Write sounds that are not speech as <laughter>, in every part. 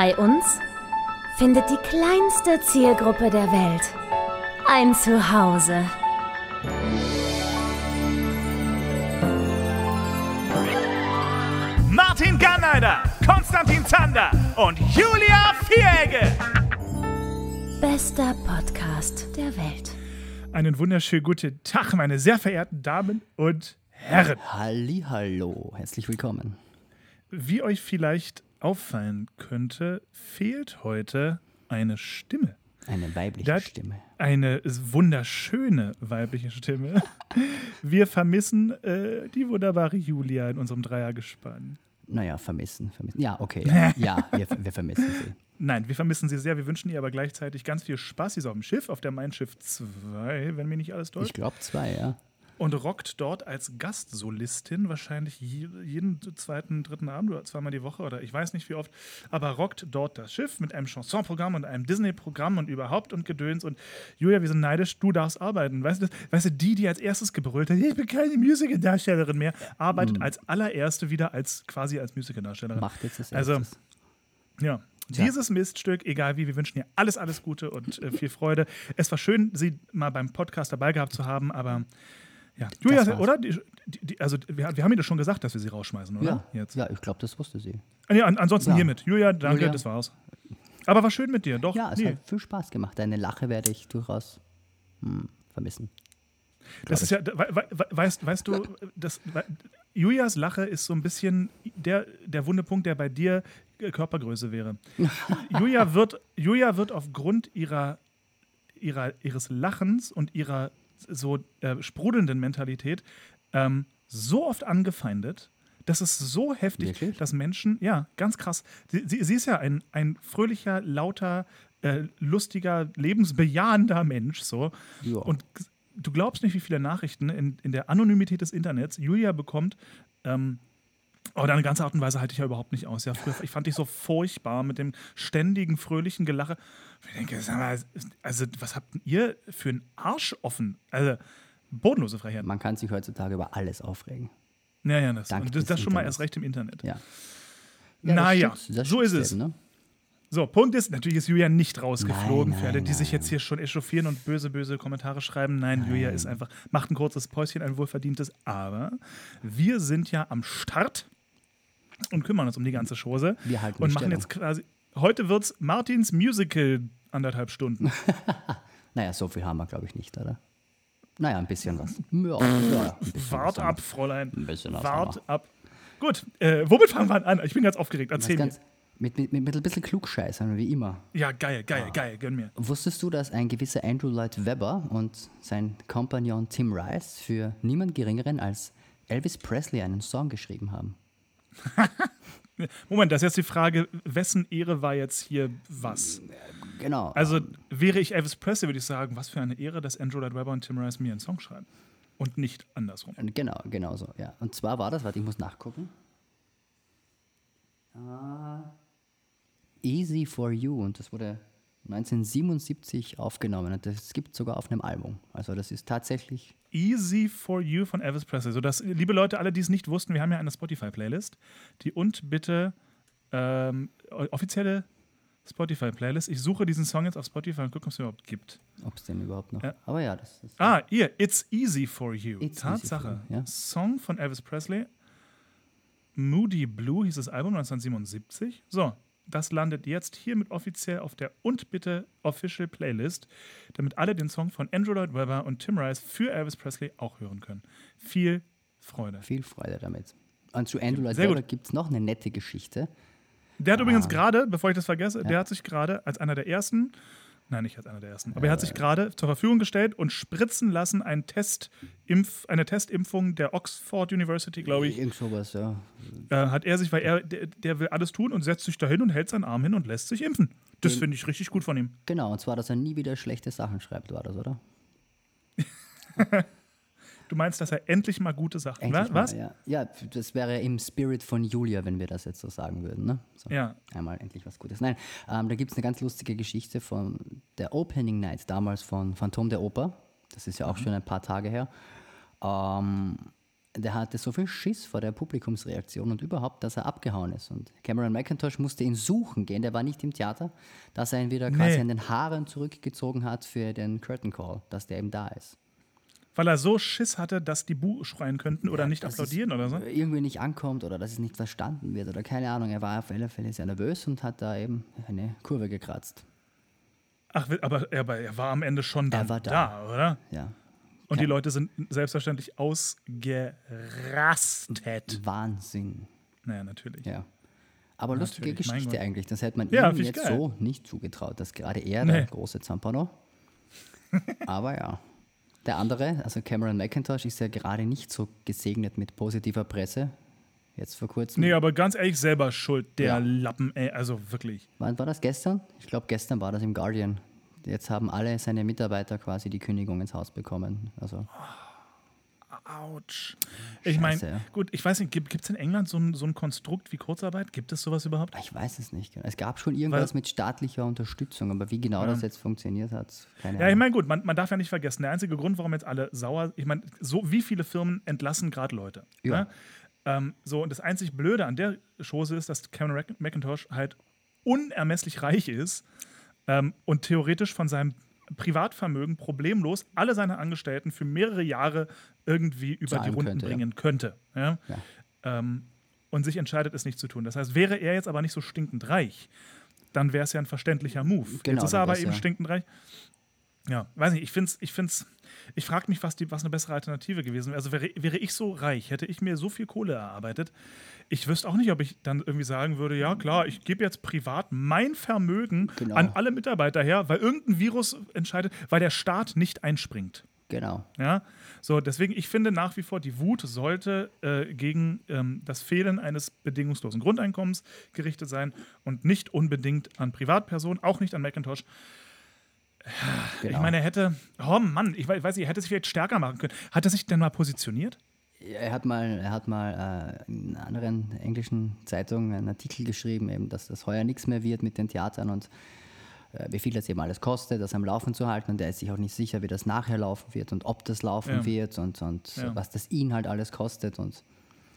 Bei uns findet die kleinste Zielgruppe der Welt ein Zuhause. Martin Garneider, Konstantin Zander und Julia Vieregge. Bester Podcast der Welt. Einen wunderschönen guten Tag, meine sehr verehrten Damen und Herren. Hallo, herzlich willkommen. Wie euch vielleicht auffallen könnte, fehlt heute eine Stimme. Eine weibliche Das- Stimme. Eine wunderschöne weibliche Stimme. <laughs> Wir vermissen äh, die wunderbare Julia in unserem Dreiergespann. Naja, vermissen, vermissen. Ja, okay, <laughs> ja, ja wir, wir vermissen sie. Nein, wir vermissen sie sehr. Wir wünschen ihr aber gleichzeitig ganz viel Spaß. Sie ist auf dem Schiff, auf der Mein Schiff 2, wenn mir nicht alles Ich täuscht. glaube zwei, ja. Und rockt dort als Gastsolistin wahrscheinlich je- jeden zweiten, dritten Abend oder zweimal die Woche oder ich weiß nicht wie oft, aber rockt dort das Schiff mit einem Chansonprogramm und einem Disney-Programm und überhaupt und Gedöns. Und Julia, wir sind neidisch, du darfst arbeiten. Weißt du, weißt du die, die als erstes gebrüllt hat, ich bin keine Musical-Darstellerin mehr, arbeitet als allererste wieder als quasi als Musical-Darstellerin. Macht jetzt das Also, erstes. Ja. Tja. Dieses Miststück, egal wie, wir wünschen ihr alles, alles Gute und äh, viel Freude. Es war schön, Sie mal beim Podcast dabei gehabt zu haben, aber ja. Julia, oder? Die, die, also, wir, wir haben Ihnen das schon gesagt, dass wir sie rausschmeißen, oder? ja, Jetzt. ja, ich glaube, das wusste sie. Ah, Nee, an, ansonsten Ja. hiermit. Julia, danke, Julia. das war's. Aber war schön mit dir, doch. Ja, es nee. hat viel Spaß gemacht. Deine Lache werde ich durchaus hm, vermissen. Das ist ja, we, we, we- weißt, weißt du, das, we, Julias Lache ist so ein bisschen der, der wunde Punkt, der bei dir äh, Körpergröße wäre. <laughs> Julia wird, Julia wird aufgrund ihrer, ihrer, ihres Lachens und ihrer so äh, sprudelnden Mentalität ähm, so oft angefeindet. Das ist so heftig, Wirklich? dass Menschen, ja, ganz krass. Sie, sie, sie ist ja ein, ein fröhlicher, lauter, äh, lustiger, lebensbejahender Mensch, so. Ja. Und du glaubst nicht, wie viele Nachrichten in, in der Anonymität des Internets Julia bekommt. Ähm, Oh, deine ganze Art und Weise halte ich ja überhaupt nicht aus. Ja, früher, ich fand dich so furchtbar mit dem ständigen, fröhlichen Gelache. Ich denke, sag mal, also, was habt ihr für einen Arsch offen? Also, bodenlose Freiheit. Man kann sich heutzutage über alles aufregen. Ja, ja, das, Dank das, das schon mal erst recht im Internet. Ja. Naja, stimmt, das so ist es. Ne? So, Punkt ist, natürlich ist Julia nicht rausgeflogen. Nein, für alle, nein, die sich nein. jetzt hier schon echauffieren und böse, böse Kommentare schreiben. Nein, Julia ist einfach, macht ein kurzes Päuschen, ein wohlverdientes. Aber wir sind ja am Start und kümmern uns um die ganze Chose. Wir halten und machen Stellung. jetzt quasi, heute wird's Martins Musical anderthalb Stunden. <laughs> Naja, so viel haben wir, glaube ich, nicht, oder? Naja, ein bisschen was. Ja, ja, ein bisschen Wart was ab, Fräulein. Ein bisschen was Wart ab. Gut, äh, womit fangen wir an? Ich bin ganz aufgeregt. Erzähl mir. ganz, mit, mit, mit ein bisschen Klugscheißern, wie immer. Ja, geil, geil, Ah. geil, gönn mir. Wusstest du, dass ein gewisser Andrew Lloyd Webber und sein Kompagnon Tim Rice für niemand Geringeren als Elvis Presley einen Song geschrieben haben? <laughs> Moment, das ist jetzt die Frage, wessen Ehre war jetzt hier was? Genau. Also wäre ich Elvis Presley, würde ich sagen, was für eine Ehre, dass Andrew Lloyd Webber und Tim Rice mir einen Song schreiben. Und nicht andersrum. Genau, genau so, ja. Und zwar war das, warte, ich muss nachgucken. Ah, Easy for You und das wurde 1977 aufgenommen und das gibt sogar auf einem Album. Also das ist tatsächlich, Easy for You von Elvis Presley. So dass, liebe Leute, alle, die es nicht wussten, wir haben ja eine Spotify-Playlist. Die und bitte ähm, offizielle Spotify-Playlist. Ich suche diesen Song jetzt auf Spotify und gucke, ob es überhaupt gibt. ob es den überhaupt noch, Ja. aber ja, das ist, Ah, hier, It's Easy for You. It's Tatsache. for You, ja. Song von Elvis Presley. Moody Blue hieß das Album 1977. So, das landet jetzt hiermit offiziell auf der und bitte Official Playlist, damit alle den Song von Andrew Lloyd Webber und Tim Rice für Elvis Presley auch hören können. Viel Freude. viel Freude damit. Und zu Andrew Lloyd. Webber gibt es noch eine nette Geschichte. Der hat übrigens Ah. gerade, bevor ich das vergesse, der hat sich gerade als einer der ersten, nein, nicht als einer der ersten, aber er hat sich gerade zur Verfügung gestellt und spritzen lassen ein Testimpf, eine Testimpfung der Oxford University, glaube ich, Irgend sowas, ja. äh, hat er sich, weil er, der, der will alles tun und setzt sich dahin und hält seinen Arm hin und lässt sich impfen. Das finde ich richtig gut von ihm. Genau, und zwar, dass er nie wieder schlechte Sachen schreibt, war das, oder? <laughs> Du meinst, dass er endlich mal gute Sachen. Endlich mal, Was? Ja. ja, das wäre im Spirit von Julia, wenn wir das jetzt so sagen würden. Ne? So, Ja. Einmal endlich was Gutes. Nein, ähm, da gibt es eine ganz lustige Geschichte von der Opening Night damals von Phantom der Oper. Das ist ja auch Mhm. schon ein paar Tage her. Ähm, der hatte so viel Schiss vor der Publikumsreaktion und überhaupt, dass er abgehauen ist. Und Cameron McIntosh musste ihn suchen gehen, der war nicht im Theater, dass er ihn wieder quasi Nee. an den Haaren zurückgezogen hat für den Curtain Call, dass der eben da ist. Weil er so Schiss hatte, dass die Bu schreien könnten oder nicht Dass es applaudieren oder so. Irgendwie nicht ankommt oder dass es nicht verstanden wird oder keine Ahnung. Er war auf alle Fälle sehr nervös und hat da eben eine Kurve gekratzt. Ach, aber er, aber er war am Ende schon dann Er war da. oder? Ja. Und die Kein- Leute sind selbstverständlich ausgerastet. Wahnsinn. Naja, natürlich. Ja. Aber lustige Natürlich, Geschichte eigentlich. Das hätte man Ja, ihm jetzt geil. so nicht zugetraut, dass gerade er Nee. der große Zampano. <laughs> Aber ja. Der andere, also Cameron McIntosh, ist ja gerade nicht so gesegnet mit positiver Presse. Jetzt vor kurzem. Nee, aber ganz ehrlich, selber schuld, der Ja. Lappen, ey, also wirklich. Wann war das gestern? Ich glaube, gestern war das im Guardian. Jetzt haben alle seine Mitarbeiter quasi die Kündigung ins Haus bekommen. Also, Autsch. Ich meine, ja. gut, ich weiß nicht, gibt es in England so ein, so ein Konstrukt wie Kurzarbeit? Gibt es sowas überhaupt? ich weiß es nicht. genau. Es gab schon irgendwas mit staatlicher Unterstützung, aber wie genau das jetzt funktioniert hat, keine Ja, ich Ahnung. meine, gut, man, man darf ja nicht vergessen, der einzige Grund, warum jetzt alle sauer, ich meine, so wie viele Firmen entlassen gerade Leute. Ja. Ne? Ähm, so, und das einzig Blöde an der Chose ist, dass Cameron Mac- McIntosh halt unermesslich reich ist ähm, und theoretisch von seinem Privatvermögen problemlos alle seine Angestellten für mehrere Jahre irgendwie über Zahlen die Runden könnte, ja. bringen könnte. Ja? Ja. Ähm, und sich entscheidet, es nicht zu tun. Das heißt, wäre er jetzt aber nicht so stinkend reich, dann wäre es ja ein verständlicher Move. Genau, jetzt ist er aber eben ja- stinkend reich. Ja, weiß nicht, ich finde es, ich find's, ich frage mich, was, die, was eine bessere Alternative gewesen wäre. Also wäre, wäre ich so reich, hätte ich mir so viel Kohle erarbeitet, ich wüsste auch nicht, ob ich dann irgendwie sagen würde, ja klar, ich gebe jetzt privat mein Vermögen Genau. an alle Mitarbeiter her, weil irgendein Virus entscheidet, weil der Staat nicht einspringt. Genau. Ja, so deswegen, ich finde nach wie vor, die Wut sollte äh, gegen ähm, das Fehlen eines bedingungslosen Grundeinkommens gerichtet sein und nicht unbedingt an Privatpersonen, auch nicht an Macintosh. Genau. Ich meine, er hätte, oh Mann, ich weiß nicht, er hätte sich vielleicht stärker machen können. Hat er sich denn mal positioniert? Er hat mal, er hat mal äh, in einer anderen englischen Zeitung einen Artikel geschrieben, eben, dass das heuer nichts mehr wird mit den Theatern und äh, wie viel das eben alles kostet, das am Laufen zu halten. Und er ist sich auch nicht sicher, wie das nachher laufen wird und ob das laufen Ja. wird und, und Ja. was das ihn halt alles kostet. Und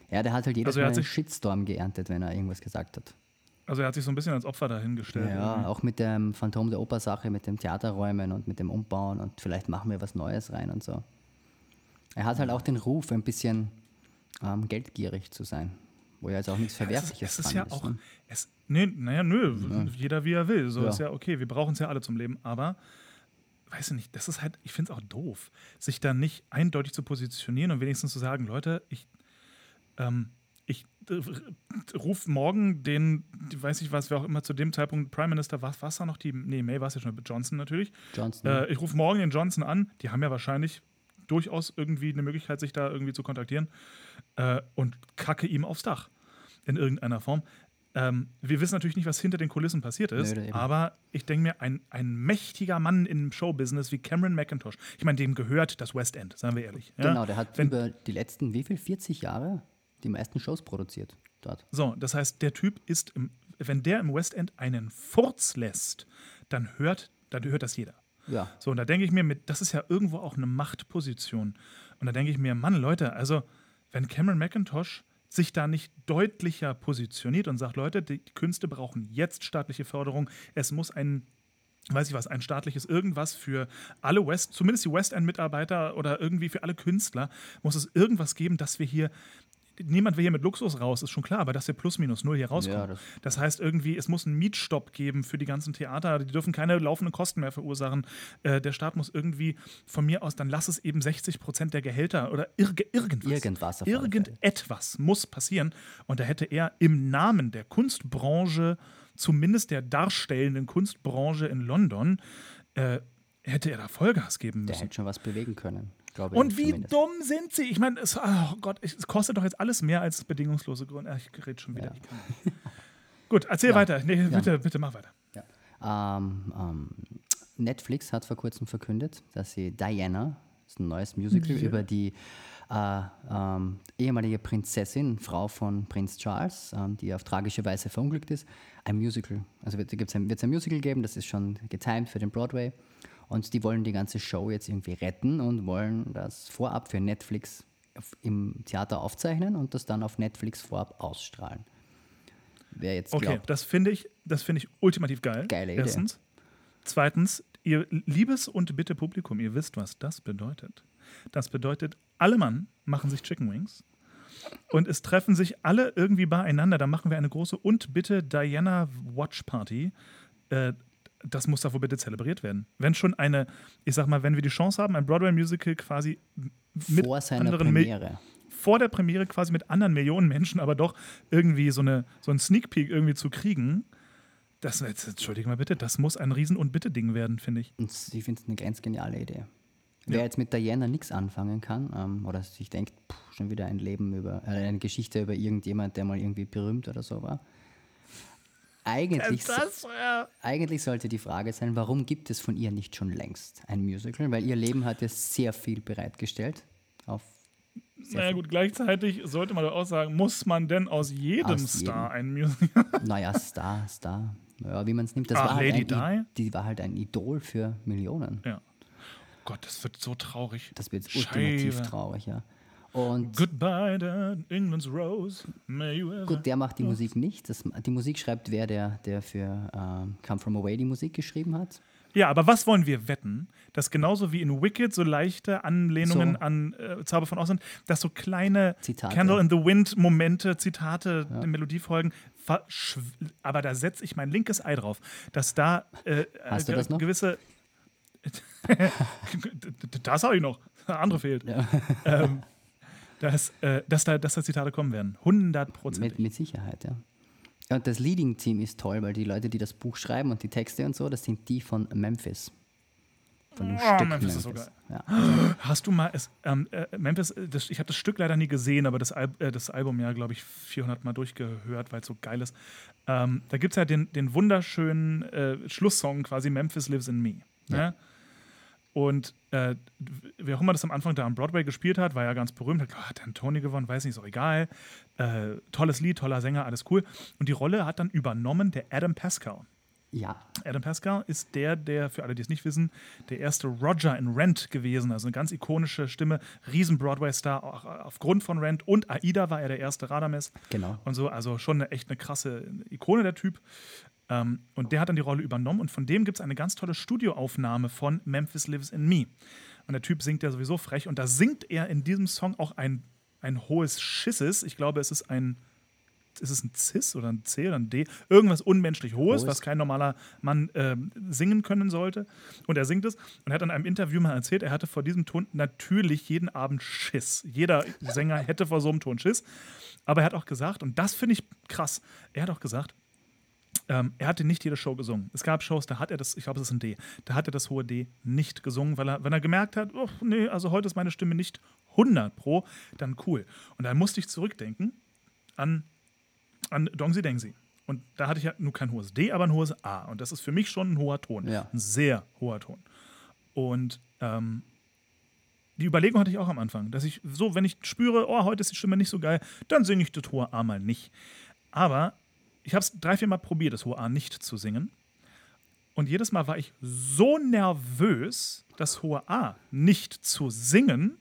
ja, der hat halt jedes Also Mal einen Shitstorm geerntet, wenn er irgendwas gesagt hat. Also er hat sich so ein bisschen als Opfer dahingestellt. Ja, auch mit dem Phantom der Oper-Sache, mit dem Theaterräumen und mit dem Umbauen und vielleicht machen wir was Neues rein und so. Er hat halt auch den Ruf, ein bisschen ähm, geldgierig zu sein, wo ja jetzt auch nichts Verwerfliches es ist dran ja ist. auch, ne? es, nee, naja, nö, jeder wie er will. So Ja. ist ja okay, wir brauchen es ja alle zum Leben, aber weiß ich nicht, das ist halt, ich finde es auch doof, sich da nicht eindeutig zu positionieren und wenigstens zu sagen, Leute, ich, ähm, ich äh, rufe morgen den, weiß ich was, wer auch immer zu dem Zeitpunkt Prime Minister, was war da noch die, nee, May war es ja schon, Johnson natürlich. Johnson. Äh, ich rufe morgen den Johnson an, die haben ja wahrscheinlich durchaus irgendwie eine Möglichkeit, sich da irgendwie zu kontaktieren äh, und kacke ihm aufs Dach in irgendeiner Form. Ähm, wir wissen natürlich nicht, was hinter den Kulissen passiert ist, Nö, aber ich denke mir, ein, ein mächtiger Mann im Showbusiness wie Cameron McIntosh, ich meine, dem gehört das West End, seien wir ehrlich. Ja? genau, der hat Wenn- über die letzten, wie viel, 40 Jahre die meisten Shows produziert dort. So, das heißt, der Typ ist, im, wenn der im West End einen Furz lässt, dann hört, dann hört das jeder. Ja, So, und da denke ich mir, mit, das ist ja irgendwo auch eine Machtposition. Und da denke ich mir, Mann, Leute, also, wenn Cameron McIntosh sich da nicht deutlicher positioniert und sagt, Leute, die Künste brauchen jetzt staatliche Förderung, es muss ein weiß ich was, ein staatliches irgendwas für alle West, zumindest die West End-Mitarbeiter oder irgendwie für alle Künstler, muss es irgendwas geben, dass wir hier, niemand will hier mit Luxus raus, ist schon klar, aber dass wir plus minus null hier rauskommen. Ja, das- das, heißt irgendwie, es muss einen Mietstopp geben für die ganzen Theater, die dürfen keine laufenden Kosten mehr verursachen. Äh, der Staat muss irgendwie, von mir aus, dann lass es eben 60 Prozent der Gehälter oder irg irgendwas. Irgendwas. Irgendetwas muss passieren. Und da hätte er im Namen der Kunstbranche, zumindest der darstellenden Kunstbranche in London, äh, hätte er da Vollgas geben der müssen. hätte schon was bewegen können. Glaube Und wie zumindest. dumm sind sie? Ich meine, es, oh Gott, es kostet doch jetzt alles mehr als bedingungslose Gründe. Ach, Ich rede schon wieder. Ja. Gut, erzähl weiter. Nee, bitte, bitte mach weiter. Ja. Ähm, ähm, Netflix hat vor kurzem verkündet, dass sie Diana, das ist ein neues Musical über die äh, ähm, ehemalige Prinzessin, Frau von Prinz Charles, ähm, die auf tragische Weise verunglückt ist, ein Musical. Also wird es ein, ein Musical geben, das ist schon getimed für den Broadway. Und die wollen die ganze Show jetzt irgendwie retten und wollen das vorab für Netflix im Theater aufzeichnen und das dann auf Netflix vorab ausstrahlen. Wer jetzt Okay, glaubt, das finde ich, das finde ich ultimativ geil. Geile Idee. Erstens. Zweitens, ihr liebes und bitte Publikum, ihr wisst, was das bedeutet. Das bedeutet, alle Mann machen sich Chicken Wings und es treffen sich alle irgendwie beieinander. Da machen wir eine große und bitte Diana Watch Party. Äh, das muss wohl bitte zelebriert werden. Wenn schon eine, ich sag mal, wenn wir die Chance haben, ein Broadway-Musical quasi mit vor seiner Premiere. vor der Premiere quasi mit anderen Millionen Menschen, aber doch irgendwie so, eine, so ein Sneak Peek irgendwie zu kriegen, das, jetzt, entschuldige mal bitte, das muss ein Riesen- und Bitte-Ding werden, finde ich. Und ich finde es eine ganz geniale Idee. Wer jetzt mit Diana nichts anfangen kann ähm, oder sich denkt, puh, schon wieder ein Leben über, äh, eine Geschichte über irgendjemand, der mal irgendwie berühmt oder so war. Eigentlich, so, eigentlich sollte die Frage sein, warum gibt es von ihr nicht schon längst ein Musical? Weil ihr Leben hat ja sehr viel bereitgestellt. Auf Naja gut, gleichzeitig sollte man doch auch sagen, muss man denn aus jedem Aus Star jedem. ein Musical? <laughs> naja, Star, Star. Ja, wie man es nimmt. Das Ah, war halt Lady ein, I- die war halt ein Idol für Millionen. ja. Gott, das wird so traurig. Das wird ultimativ Scheibe. traurig, ja. Und Goodbye, to England's Rose. May you ever. Gut, der macht die Musik nicht. Das, die Musik schreibt wer, der, der für ähm, Come From Away die Musik geschrieben hat. Ja, aber was wollen wir wetten? Dass genauso wie in Wicked so leichte Anlehnungen So. an äh, Zauber von Oz sind, dass so kleine Zitate. Candle in the Wind Momente, Zitate, Melodiefolgen, verschw- aber da setze ich mein linkes Ei drauf, dass da äh, Hast du äh, das noch? gewisse <laughs> das habe ich noch. Andere fehlt. Ja. Ähm, dass, äh, dass, da, dass da Zitate kommen werden. 100 Prozent. Mit, mit Sicherheit, ja. Ja, Und das Leading-Team ist toll, weil die Leute, die das Buch schreiben und die Texte und so, das sind die von Memphis. Von dem Oh, Stück Memphis ist so geil. Ja. <gasps> Hast du mal, es, ähm, äh, Memphis, äh, das, ich habe das Stück leider nie gesehen, aber das, Al äh, das Album ja, glaube ich, 400 Mal durchgehört, weil es so geil ist. Ähm, da gibt es ja den, den wunderschönen äh, Schlusssong quasi, Memphis Lives in Me. Ne? Und äh, wer auch immer das am Anfang da am Broadway gespielt hat, war ja ganz berühmt, hat, oh, hat einen Tony gewonnen, weiß nicht, ist auch egal. Äh, tolles Lied, toller Sänger, alles cool. Und die Rolle hat dann übernommen der Adam Pascal. ja, Adam Pascal ist der, der, für alle, die es nicht wissen, der erste Roger in Rent gewesen. Also eine ganz ikonische Stimme, riesen Broadway-Star, auch aufgrund von Rent. Und Aida war er der erste Radames. genau. Und so, also schon eine, echt eine krasse Ikone, der Typ. Ähm, und der hat dann die Rolle übernommen. Und von dem gibt es eine ganz tolle Studioaufnahme von Memphis Lives in Me. Und der Typ singt ja sowieso frech. Und da singt er in diesem Song auch ein, ein hohes Schisses. Ich glaube, es ist ein. Ist es ein Cis oder ein C oder ein D? Irgendwas unmenschlich Hohes, Hohes. was kein normaler Mann ähm, singen können sollte. Und er singt es und er hat in einem Interview mal erzählt, er hatte vor diesem Ton natürlich jeden Abend Schiss. Jeder Sänger hätte vor so einem Ton Schiss. Aber er hat auch gesagt, und das finde ich krass, er hat auch gesagt, ähm, er hatte nicht jede Show gesungen. Es gab Shows, da hat er das, ich glaube, es ist ein D, da hat er das hohe D nicht gesungen, weil er, wenn er gemerkt hat, oh, nee, also heute ist meine Stimme nicht 100 pro, dann cool. Und dann musste ich zurückdenken an, an Dongsi Dengsi. Und da hatte ich ja nur kein hohes D, aber ein hohes A. Und das ist für mich schon ein hoher Ton. Ja. Ein sehr hoher Ton. Und ähm, die Überlegung hatte ich auch am Anfang, dass ich so, wenn ich spüre, oh, heute ist die Stimme nicht so geil, dann singe ich das hohe A mal nicht. Aber ich habe es drei, vier Mal probiert, das hohe A nicht zu singen. Und jedes Mal war ich so nervös, das hohe A nicht zu singen,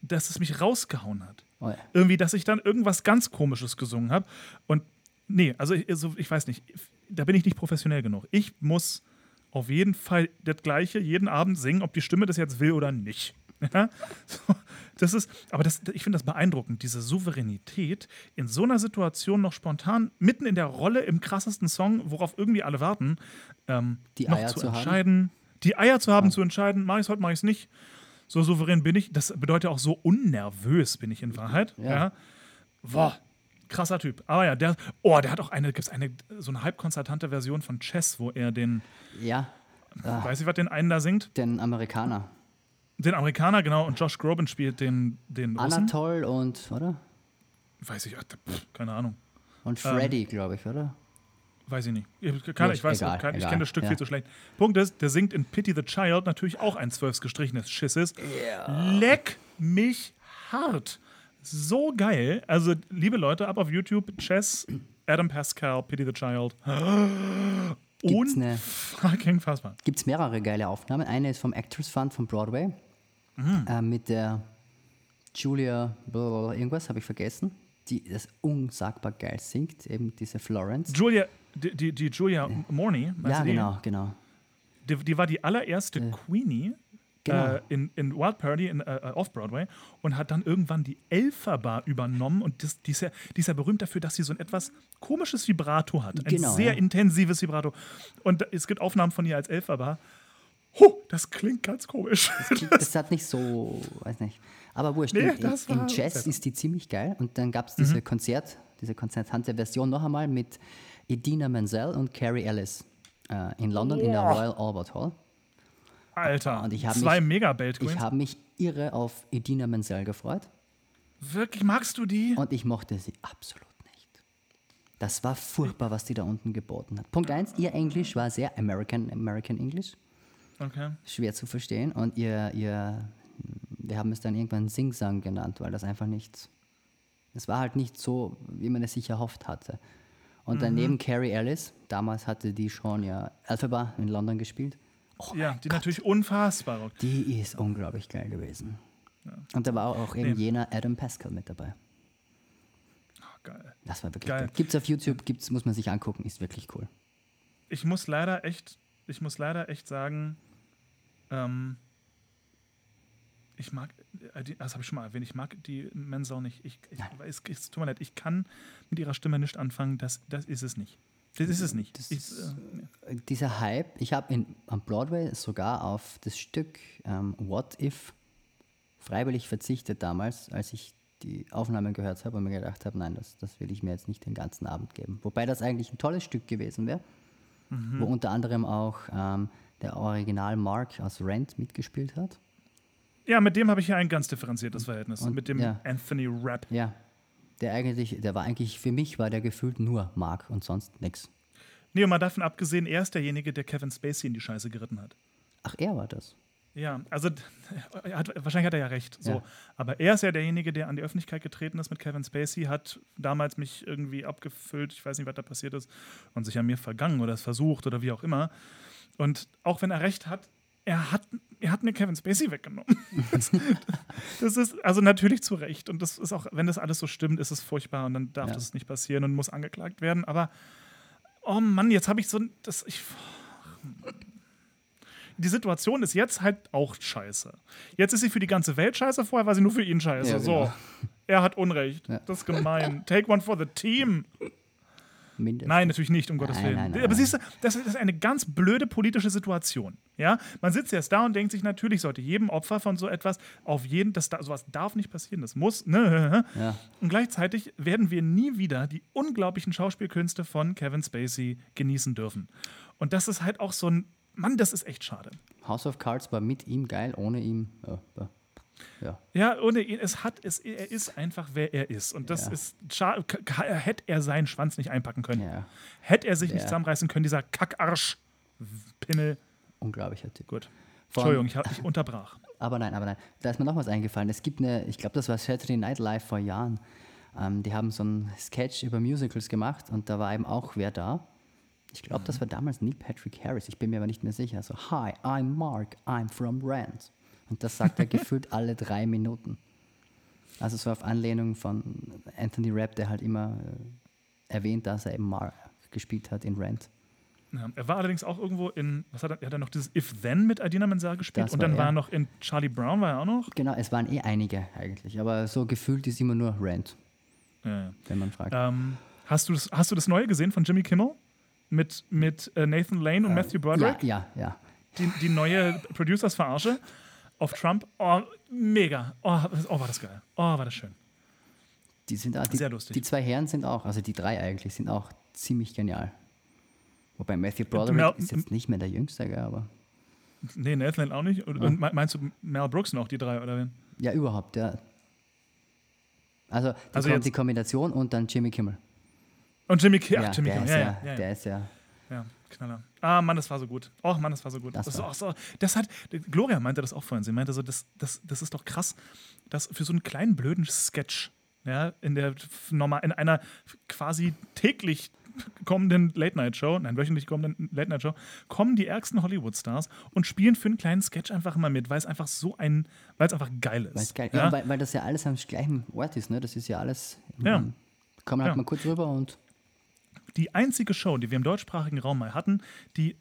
dass es mich rausgehauen hat. Oh, ja. Irgendwie, dass ich dann irgendwas ganz Komisches gesungen habe. Und nee, also ich, also ich weiß nicht, da bin ich nicht professionell genug. Ich muss auf jeden Fall das Gleiche jeden Abend singen, ob die Stimme das jetzt will oder nicht. <laughs> Ja? So, das ist, aber das, ich finde das beeindruckend, diese Souveränität in so einer Situation noch spontan, mitten in der Rolle, im krassesten Song, worauf irgendwie alle warten, ähm, Die noch Eier zu zu haben? entscheiden, die Eier zu haben, zu entscheiden, mache ich es heute, mache ich es nicht. So souverän bin ich. Das bedeutet auch so unnervös bin ich in Wahrheit. Ja. Ja. Boah, krasser Typ. Aber ja, der, oh, der hat auch eine, gibt es eine, so eine halbkonzertante Version von Chess, wo er den, ja, weiß ich, was den einen da singt? den Amerikaner. Den Amerikaner, genau, und Josh Groban spielt den, den Russen. Anatol und, oder? Weiß ich, ach, pff, keine Ahnung. Und Ähm, Freddy, glaube ich, oder? Weiß ich nicht. Ich, keine, ich weiß, Egal, kein, ich kenne das Stück ja. viel zu schlecht. Punkt ist, der singt in Pity the Child natürlich auch ein zwölf gestrichenes Schisses. Leck mich hart. So geil. Also, liebe Leute, ab auf YouTube, Chess, Adam Pascal, Pity the Child. Gibt's ne- Unfucking fassbar. Gibt es mehrere geile Aufnahmen. Eine ist vom Actors Fund von Broadway Mhm. äh, mit der Julia, blablabla, irgendwas habe ich vergessen, die das unsagbar geil singt, eben diese Florence. Julia, die, die, die Julia Morney, meinst ja, du die? genau, genau. Die, die war die allererste Queenie Genau. äh, in, in Wild Party in, äh, Off-Broadway und hat dann irgendwann die Elferbar übernommen. Und das, die, ist ja, die ist ja berühmt dafür, dass sie so ein etwas komisches Vibrato hat. Ein Genau, sehr ja. intensives Vibrato. Und es gibt Aufnahmen von ihr als Elferbar. Huh, das klingt ganz komisch. Das hat nicht so, weiß nicht. Aber wurscht, Nee, das in war Jazz ist die ziemlich geil. Und dann gab es diese Konzert, diese konzertante Version noch einmal mit Idina Menzel und Carrie Ellis äh, in London in der Royal Albert Hall. Alter, Und ich zwei mich- Megabelt Ich Queens. habe mich irre auf Idina Menzel gefreut Wirklich, magst du die? und ich mochte sie absolut nicht. Das war furchtbar, was die da unten geboten hat. Punkt eins: ihr Englisch war sehr American, American English. Okay. schwer zu verstehen und ihr, ihr, wir haben es dann irgendwann Sing-Sang genannt, weil das einfach nicht, es war halt nicht so, wie man es sich erhofft hatte. Und daneben Carrie Ellis, damals hatte die schon ja Alphaba in London gespielt, ja, die natürlich unfassbar rockt. die ist unglaublich geil gewesen. Und da war auch eben Nee. jener Adam Pascal mit dabei. Oh, geil. Das war wirklich Geil. geil. Gibt's auf YouTube, gibt's, muss man sich angucken, ist wirklich cool. Ich muss leider echt, ich muss leider echt sagen, ähm, ich mag, äh, das habe ich schon mal erwähnt, ich mag die Mensau nicht. Ich, ich, es, es tut mir leid, ich kann mit ihrer Stimme nicht anfangen, das, das ist es nicht. Das ist es nicht. Das Ich, äh, dieser Hype, ich habe am Broadway sogar auf das Stück ähm, What If freiwillig verzichtet damals, als ich die Aufnahmen gehört habe und mir gedacht habe, nein, das, das will ich mir jetzt nicht den ganzen Abend geben. Wobei das eigentlich ein tolles Stück gewesen wäre, wo unter anderem auch ähm, der Original Mark aus Rent mitgespielt hat. ja, mit dem habe ich ja ein ganz differenziertes Verhältnis. Und- mit dem ja. Anthony Rapp. Ja, der eigentlich, der war eigentlich, für mich war der gefühlt nur Mark und sonst nichts. Nee, und mal davon abgesehen, er ist derjenige, der Kevin Spacey in die Scheiße geritten hat. Ach, er war das. Ja, also er hat, wahrscheinlich hat er ja recht. So. Ja. Aber er ist ja derjenige, der an die Öffentlichkeit getreten ist mit Kevin Spacey, hat damals mich irgendwie abgefüllt, ich weiß nicht, was da passiert ist, und sich an mir vergangen oder es versucht oder wie auch immer. Und auch wenn er recht hat, er hat, er hat mir Kevin Spacey weggenommen. Das, <laughs> <laughs> das ist also natürlich zu Recht. Und das ist auch, wenn das alles so stimmt, ist es furchtbar und dann darf Ja. das nicht passieren und muss angeklagt werden. Aber oh Mann, jetzt habe ich so ein. Das, ich, die Situation ist jetzt halt auch scheiße. Jetzt ist sie für die ganze Welt scheiße, vorher war sie nur für ihn scheiße. Ja, genau. So. Er hat Unrecht. Ja. Das ist gemein. Take one for the team. Mindestens. Nein, natürlich nicht, um Gottes Nein, Willen. nein, nein, Aber siehst du, das ist eine ganz blöde politische Situation. Ja? Man sitzt jetzt da und denkt sich, natürlich sollte jedem Opfer von so etwas auf jeden, das da, sowas darf nicht passieren, das muss. Ne? <laughs> Ja. Und gleichzeitig werden wir nie wieder die unglaublichen Schauspielkünste von Kevin Spacey genießen dürfen. Und das ist halt auch so ein, Mann, das ist echt schade. House of Cards war mit ihm geil, ohne ihm. Ja, ja. ja. Ohne ihn, es hat, es, er ist einfach, wer er ist. Und das Ja. ist schade. Hätte er seinen Schwanz nicht einpacken können. ja. Hätte er sich nicht Ja. zusammenreißen können, dieser Kackarsch. Pimmel. Unglaublicher Typ. Gut. Vor- Entschuldigung, ich, hab, ich unterbrach. <laughs> Aber nein, aber nein. Da ist mir noch was eingefallen. Es gibt eine, ich glaube, das war Saturday Night Live vor Jahren. Ähm, die haben so einen Sketch über Musicals gemacht und da war eben auch wer da. Ich glaube, das war damals Neil Patrick Harris. Ich bin mir aber nicht mehr sicher. So, hi, I'm Mark, I'm from Rent. Und das sagt er gefühlt alle drei Minuten. Also so auf Anlehnung von Anthony Rapp, der halt immer äh, erwähnt, dass er eben Mark gespielt hat in Rent. Ja, er war allerdings auch irgendwo in, was hat er, er hat er noch dieses If Then mit Adina Menzel gespielt Das und war dann war er. er noch in Charlie Brown, war er auch noch. Genau, es waren eh einige eigentlich, aber so gefühlt ist immer nur Rent, Ja, wenn man fragt. Ähm, hast, du das, hast du das Neue gesehen von Jimmy Kimmel? Mit, mit äh, Nathan Lane und Matthew Broderick? Ja, ja, ja. Die, die neue Producers-Verarsche <laughs> auf Trump? Oh, mega. Oh, oh, war das geil. Oh, war das schön. Die sind auch, die, Sehr lustig. Die zwei Herren sind auch, also die drei eigentlich, sind auch ziemlich genial. Wobei Matthew Broderick Mel- ist jetzt nicht mehr der Jüngste, aber Nee, Nathan auch nicht. Und, me- meinst du Mel Brooks noch, die drei, oder wen? ja, überhaupt, ja. Also die, Also Kom jetzt- die Kombination und dann Jimmy Kimmel. Und Jimmy Kimmel. Ja, Ach, Jimmy der, Kimmel. Ja, ja, ja, der ist ja, ja, Knaller. Ah, Mann, das war so gut. Oh, Mann, das war so gut. Das Das, war- so, das hat, Gloria meinte das auch vorhin. Sie meinte so, das, das, das ist doch krass, dass für so einen kleinen blöden Sketch, ja, in der normal, in einer quasi täglich kommenden Late-Night-Show, nein, wöchentlich kommenden Late-Night-Show, kommen die ärgsten Hollywood-Stars und spielen für einen kleinen Sketch einfach mal mit, weil es einfach so ein, weil es einfach geil ist. Geil, ja? ja, weil, weil das ja alles am gleichen Ort ist, ne? Das ist ja alles. Ja. ähm, Kommt halt Ja. mal kurz rüber und die einzige Show, die wir im deutschsprachigen Raum mal hatten, die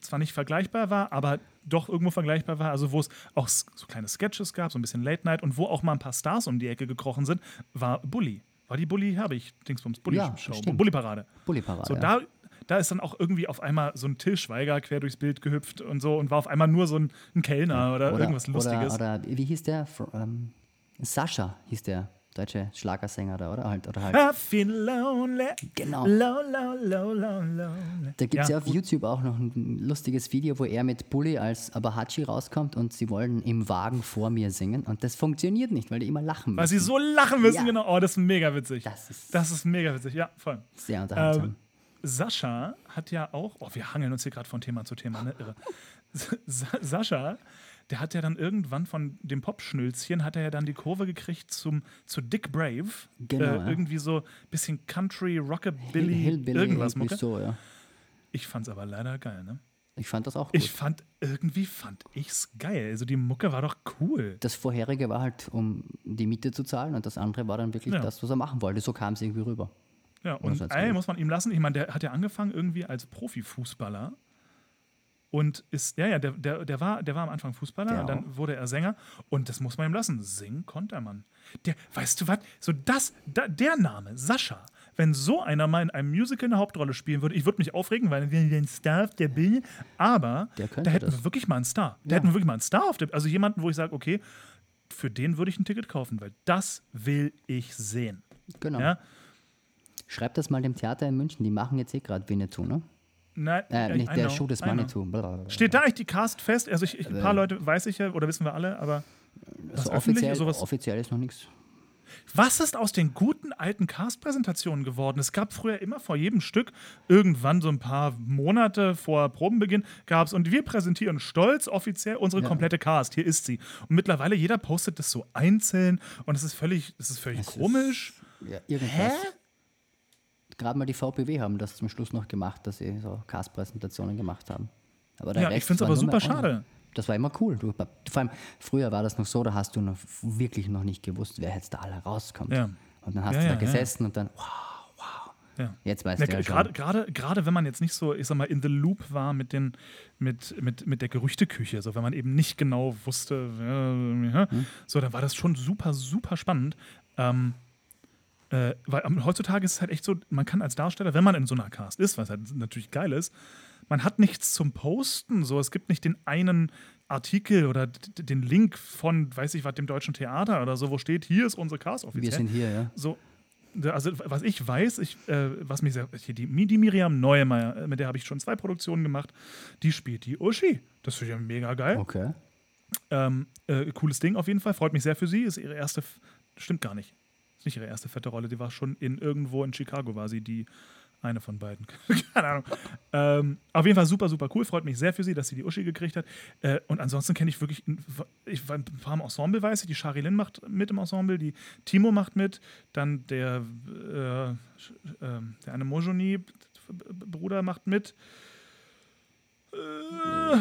zwar nicht vergleichbar war, aber doch irgendwo vergleichbar war, also wo es auch so kleine Sketches gab, so ein bisschen Late Night und wo auch mal ein paar Stars um die Ecke gekrochen sind, war Bully. War die Bully Herbig, Dingsbums, Bully Ja, Show, stimmt. Bully Parade. Bulli-Parade. So, ja. da, da ist dann auch irgendwie auf einmal so ein Till Schweiger quer durchs Bild gehüpft und so und war auf einmal nur so ein, ein Kellner oder, irgendwas Lustiges. Oder, oder wie hieß der? Fr- Ähm, Sascha hieß der deutsche Schlagersänger da, oder? Halt, oder halt. I feel lonely. Genau. Low, low, low, low, lonely. Da gibt es ja, auf gut. YouTube auch noch ein lustiges Video, wo er mit Bully als Abahachi rauskommt und sie wollen im Wagen vor mir singen. Und das funktioniert nicht, weil die immer lachen Weil müssen. sie so lachen müssen, Ja. genau. Oh, das ist mega witzig. Das ist- das ist mega witzig, ja, voll. Sehr unterhaltsam. Ähm, Sascha hat ja auch, oh, wir hangeln uns hier gerade von Thema zu Thema, ne? Irre. <laughs> Sa Sascha, der hat ja dann irgendwann von dem Popschnülzchen, hat er ja dann die Kurve gekriegt zum, zu Dick Brave. Genau, Äh. Irgendwie so ein bisschen Country, Rockabilly, Hillbilly, irgendwas irgendwie Mucke. so, ja. Ich fand's aber leider geil, ne? Ich fand das auch gut. Ich fand, irgendwie fand ich's geil. Also die Mucke war doch cool. das vorherige war halt, um die Miete zu zahlen und das andere war dann wirklich Ja. das, was er machen wollte. So kam es irgendwie rüber. Ja, und ey, muss man ihm lassen. Ich meine, der hat ja angefangen irgendwie als Profifußballer und ist, ja, ja, der, der, der, war, der war am Anfang Fußballer Der und dann auch. wurde er Sänger und das muss man ihm lassen. Singen konnte er, Mann. Der, weißt du was? So das, da, der Name, Sascha, wenn so einer mal in einem Musical eine Hauptrolle spielen würde, ich würde mich aufregen, weil wir den Star auf der Bühne, aber da hätten das. wir wirklich mal einen Star. Da Ja. hätten wir wirklich mal einen Star auf der, also jemanden, wo ich sage, okay, für den würde ich ein Ticket kaufen, weil das will ich sehen. Genau. Ja? Schreib das mal dem Theater in München. Die machen jetzt eh gerade Winnetou, ne? Nein, Äh, nicht der know, Show des. Manitou. Steht da eigentlich die Cast fest? Also ich, ich, ein paar Äh. Leute weiß ich ja, oder wissen wir alle, aber was offiziell, sowas. offiziell ist noch nichts. Was ist aus den guten alten Cast-Präsentationen geworden? Es gab früher immer vor jedem Stück, irgendwann so ein paar Monate vor Probenbeginn, gab es und wir präsentieren stolz offiziell unsere Ja. komplette Cast. Hier ist sie. Und mittlerweile jeder postet das so einzeln und es ist völlig, es ist völlig Es ist- komisch. Ja, irgendwas. Gerade mal die VPW haben das zum Schluss noch gemacht, dass sie so Cast-Präsentationen gemacht haben. Aber Ja, ich find's war aber super schade. Das war immer cool. Du, vor allem, früher war das noch so, da hast du noch wirklich noch nicht gewusst, wer jetzt da alle rauskommt. Ja. Und dann hast Ja, du da ja. gesessen und dann, wow, wow. Ja. Jetzt weißt Ja, du ja gerade, gerade, gerade wenn man jetzt nicht so, ich sag mal, in the loop war mit, den, mit, mit, mit der Gerüchteküche, so wenn man eben nicht genau wusste, Hm. so, dann war das schon super, super spannend. Ähm, äh, weil heutzutage ist es halt echt so, man kann als Darsteller, wenn man in so einer Cast ist, was halt natürlich geil ist, man hat nichts zum Posten. So, es gibt nicht den einen Artikel oder den Link von, weiß ich was, dem deutschen Theater oder so, wo steht, hier ist unsere Cast offiziell Wir sind hier, ja. so, also was ich weiß, ich, äh, was mich sehr, hier die, die Miriam Neumeier, äh, mit der habe ich schon zwei Produktionen gemacht, die spielt die Uschi. Das finde ich ja mega geil. Okay. Ähm, äh, cooles Ding auf jeden Fall, freut mich sehr für sie. Ist ihre erste, F- stimmt gar nicht. Nicht ihre erste fette Rolle, die war schon in irgendwo in Chicago, war sie die eine von beiden. <laughs> Keine Ahnung. Ähm, auf jeden Fall super, super cool. Freut mich sehr für sie, dass sie die Uschi gekriegt hat. Äh, und ansonsten kenne ich wirklich, ich ein paar im Ensemble, weiß ich. Die Charilyn macht mit im Ensemble, die Timo macht mit, dann der, äh, äh, der eine Mojoni Bruder macht mit. Äh,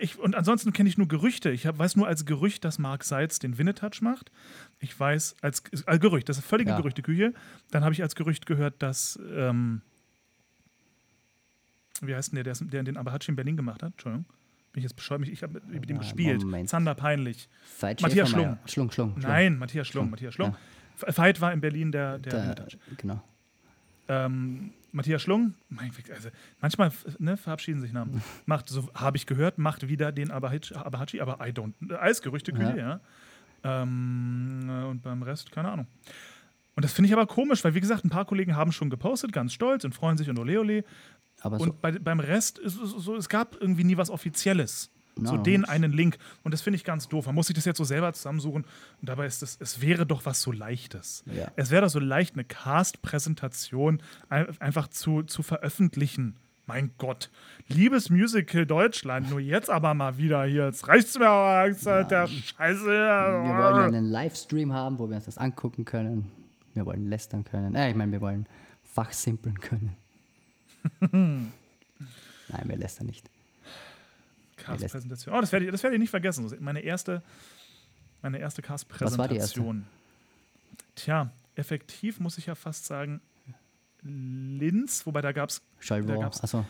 ich, und ansonsten kenne ich nur Gerüchte. Ich hab, weiß nur als Gerücht, dass Mark Seitz den Winnetouch macht. Ich weiß als, als Gerücht, das ist völlige Ja. Gerüchteküche. Dann habe ich als Gerücht gehört, dass ähm, wie heißt denn der, der, den Abahachi in Berlin gemacht hat? Entschuldigung. Bin ich jetzt bescheuert? Ich habe mit ihm Ah, gespielt. Moment. Zander peinlich. Veit Matthias. Schlung. Schlung, Schlung. Schlung. Nein, Matthias Schlung. Schlung. Matthias Schlung. Ja. Veit war in Berlin der, der Der, Winnetouch. genau. Ähm, Matthias Schlung, mein, also manchmal ne, verabschieden sich Namen. <laughs> Macht, so habe ich gehört, macht wieder den Abahachi, Abahachi aber I don't. Als Gerüchteküche, ja. Ähm, äh, und beim Rest, keine Ahnung. Und das finde ich aber komisch, weil wie gesagt, ein paar Kollegen haben schon gepostet, ganz stolz und freuen sich und ole ole. Aber so, Und bei, beim Rest ist es so, es gab irgendwie nie was Offizielles. Na, so den einen Link. Und das finde ich ganz doof. Man muss sich das jetzt so selber zusammensuchen. Und dabei ist es, es wäre doch was so Leichtes. Ja. Es wäre doch so leicht, eine Cast-Präsentation ein- einfach zu, zu veröffentlichen. Mein Gott. Liebes Musical Deutschland, nur jetzt aber mal wieder hier. Jetzt reicht's mir aber langsam, der Scheiße. wir wollen einen Livestream haben, wo wir uns das angucken können. Wir wollen lästern können. Äh, ich meine, wir wollen fachsimpeln können. <laughs> Nein, wir lässt er nicht. Cast-Präsentation. Oh, das werde ich, das werd ich nicht vergessen. Meine erste, meine erste Was war die erste? Cast-Präsentation. Tja, effektiv muss ich ja fast sagen, Linz, wobei da gab es da Charleroi. gab's- Achso,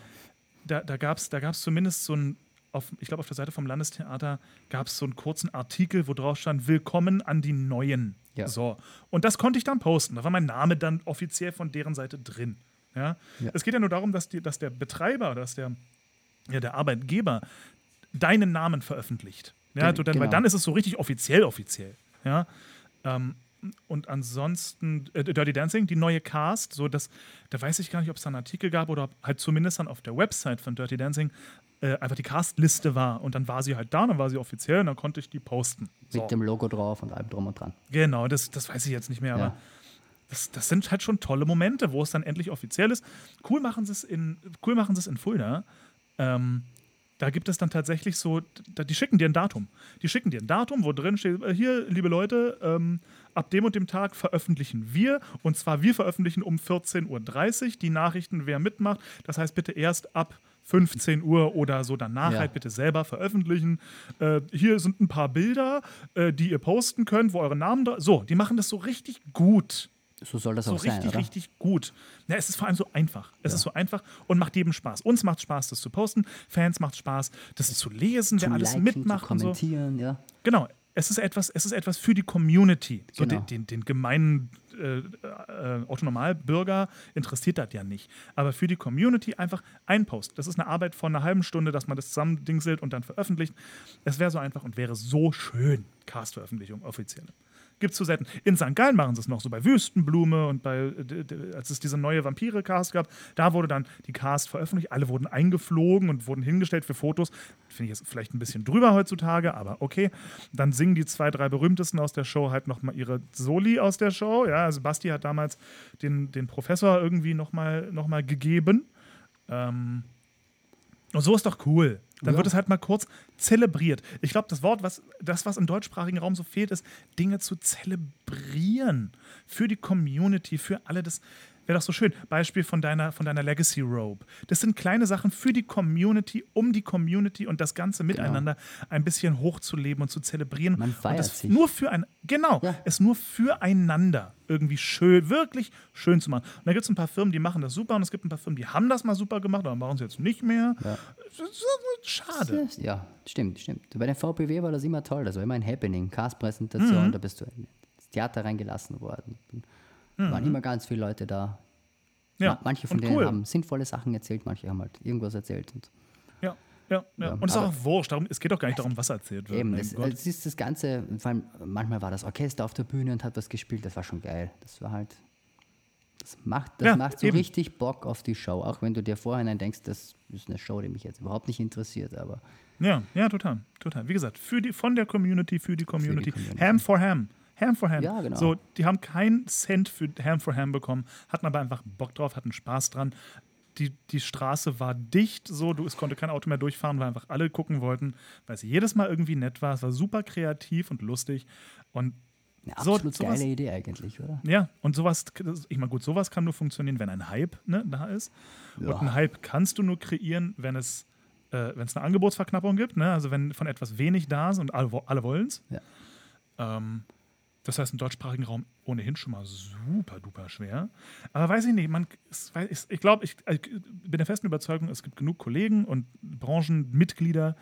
da, da gab es da gab's zumindest so ein, auf, ich glaube auf der Seite vom Landestheater gab es so einen kurzen Artikel, wo drauf stand, Willkommen an die Neuen. Ja. So. Und das konnte ich dann posten. Da war mein Name dann offiziell von deren Seite drin. Ja? Ja. Es geht ja nur darum, dass, die, dass der Betreiber, dass der, ja, der Arbeitgeber deinen Namen veröffentlicht. Ja, du dann, Weil genau. dann ist es so richtig offiziell offiziell. Ja? Ähm, und ansonsten äh, Dirty Dancing, die neue Cast, so dass, da weiß ich gar nicht, ob es da einen Artikel gab oder ob halt zumindest dann auf der Website von Dirty Dancing äh, einfach die Castliste war und dann war sie halt da, dann war sie offiziell und dann konnte ich die posten. So. mit dem Logo drauf und allem drum und dran. Genau, das, das weiß ich jetzt nicht mehr, aber Ja. das, das sind halt schon tolle Momente, wo es dann endlich offiziell ist. Cool machen sie es in, cool machen sie es in Fulda. Ähm, da gibt es dann tatsächlich so, die schicken dir ein Datum. Die schicken dir ein Datum, wo drin steht, äh, hier, liebe Leute, ähm, ab dem und dem Tag veröffentlichen wir. Und zwar wir veröffentlichen um 14.30 Uhr die Nachrichten, wer mitmacht. Das heißt, bitte erst ab 15 Uhr oder so danach Ja. halt bitte selber veröffentlichen. Äh, hier sind ein paar Bilder, äh, die ihr posten könnt, wo eure Namen da. So, die machen das so richtig gut. So soll das So auch sein, richtig, richtig gut. Ja, es ist vor allem so einfach. Es ist so einfach und macht jedem Spaß. Uns macht Spaß, das zu posten. Fans macht Spaß, das zu lesen, wer Zum alles Liken, mitmacht zu und so. kommentieren, ja. Genau. Es ist etwas, es ist etwas für die Community. So Genau. den, den, den gemeinen äh, äh, interessiert das ja nicht. Aber für die Community einfach ein Post. Das ist eine Arbeit von einer halben Stunde, dass man das zusammendingselt und dann veröffentlicht. Es wäre so einfach und wäre so schön. Cast-Veröffentlichung, offizielle. Gibt es zu selten. In St. Gallen machen sie es noch so bei Wüstenblume und bei, äh, als es diese neue Vampire-Cast gab, da wurde dann die Cast veröffentlicht. Alle wurden eingeflogen und wurden hingestellt für Fotos. Finde ich jetzt vielleicht ein bisschen drüber heutzutage, aber okay. Dann singen die zwei, drei berühmtesten aus der Show halt nochmal ihre Soli aus der Show. Ja, also Basti hat damals den, den Professor irgendwie nochmal noch mal gegeben. Ähm, und so ist doch cool. Dann Ja. wird es halt mal kurz zelebriert. Ich glaube, das Wort, was, das, was im deutschsprachigen Raum so fehlt, ist, Dinge zu zelebrieren. Für die Community, für alle. Das wäre doch so schön. Beispiel von deiner, von deiner Legacy Robe. Das sind kleine Sachen für die Community, um die Community und das Ganze miteinander ein bisschen hochzuleben und zu zelebrieren. Man und feiert das sich. nur für ein, genau, Ja. es nur füreinander irgendwie schön, wirklich schön zu machen. Und da gibt es ein paar Firmen, die machen das super und es gibt ein paar Firmen, die haben das mal super gemacht, aber machen es jetzt nicht mehr. Ja. Schade. Ja, stimmt, stimmt. Bei der VPW war das immer toll. Das war immer ein Happening. Cast-Präsentation, Mhm. da bist du ins Theater reingelassen worden. Mhm. Waren immer ganz viele Leute da. Ja, Ma- Manche von und denen cool. haben sinnvolle Sachen erzählt, manche haben halt irgendwas erzählt. Und Ja, ja, ja. Und es ist auch wurscht. Darum, es geht doch gar nicht darum, was erzählt wird. eben, es, es ist das Ganze, vor allem manchmal war das Orchester auf der Bühne und hat was gespielt, das war schon geil. Das war halt, das macht, das Ja, macht so eben. richtig Bock auf die Show, auch wenn du dir vorhinein denkst, das ist eine Show, die mich jetzt überhaupt nicht interessiert, aber Ja, ja, total, total. Wie gesagt, für die, von der Community, für die Community. Community. Ham for Ham. Ham for Ham. Ja, genau. So, die haben keinen Cent für Ham for Ham bekommen, hatten aber einfach Bock drauf, hatten Spaß dran. Die, die Straße war dicht, so, du, es konnte kein Auto mehr durchfahren, weil einfach alle gucken wollten, weil es jedes Mal irgendwie nett war. Es war super kreativ und lustig. Und eine So, absolut sowas- geile Idee eigentlich, oder? Ja, und sowas, ich meine, gut, sowas kann nur funktionieren, wenn ein Hype ne, da ist. Ja. Und ein Hype kannst du nur kreieren, wenn es, äh, wenn es eine Angebotsverknappung gibt, ne? also wenn von etwas wenig da ist und alle, alle wollen es. Ja. Ähm, das heißt, im deutschsprachigen Raum ohnehin schon mal super duper schwer. Aber weiß ich nicht, man, ich, glaube, ich, ich bin der festen Überzeugung, es gibt genug Kollegen und Branchenmitglieder,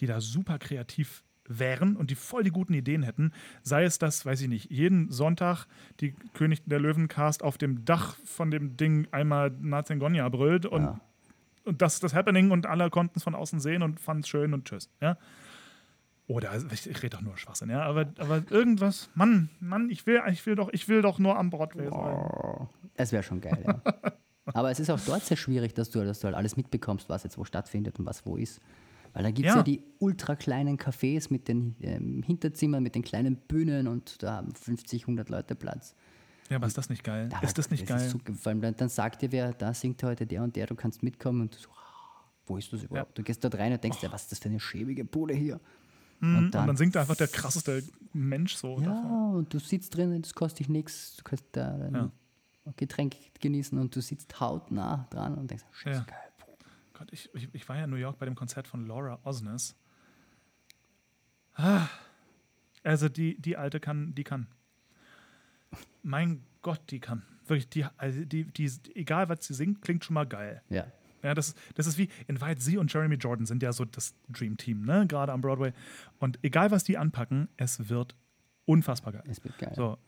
die da super kreativ wären und die voll die guten Ideen hätten. Sei es, dass, weiß ich nicht, jeden Sonntag die König der Löwencast auf dem Dach von dem Ding einmal Nazengonia brüllt und, Ja. und das ist das Happening und alle konnten es von außen sehen und fanden es schön und tschüss. Ja? Oder also ich, ich rede doch nur Schwachsinn, ja. Aber, aber irgendwas, Mann, Mann, ich will, ich will doch, ich will doch nur am Broadway sein. Es wäre schon geil, ja. <laughs> Aber es ist auch dort sehr schwierig, dass du, dass du halt alles mitbekommst, was jetzt wo stattfindet und was wo ist. Weil da gibt es ja. Ja. die ultra kleinen Cafés mit den ähm, Hinterzimmern, mit den kleinen Bühnen und da haben 50, 100 Leute Platz. Ja, aber ist das nicht geil? Da ist das nicht geil? so, vor allem dann, dann sagt dir wer, da singt heute der und der, du kannst mitkommen und du so, ah, wo ist das überhaupt? Du gehst dort rein und denkst dir, was ist das für eine schäbige Bude hier? Mhm, und, dann- dann, singt einfach der krasseste Mensch so. Ja, davor. und du sitzt drin, das kostet dich nichts, du kannst da dann Ja. Getränk genießen und du sitzt hautnah dran und denkst, scheiße, Ja. geil. Gott, ich, ich, ich war ja in New York bei dem Konzert von Laura Osnes. Ah, also die, die alte kann, die kann. Mein Gott, die kann. Wirklich, die, also die, die, egal was sie singt, klingt schon mal geil. Ja, Ja, das, das ist wie, in Wahrheit, sie und Jeremy Jordan sind ja so das Dream Team, ne? Gerade am Broadway. Und egal, was die anpacken, es wird unfassbar geil. es wird geil. So.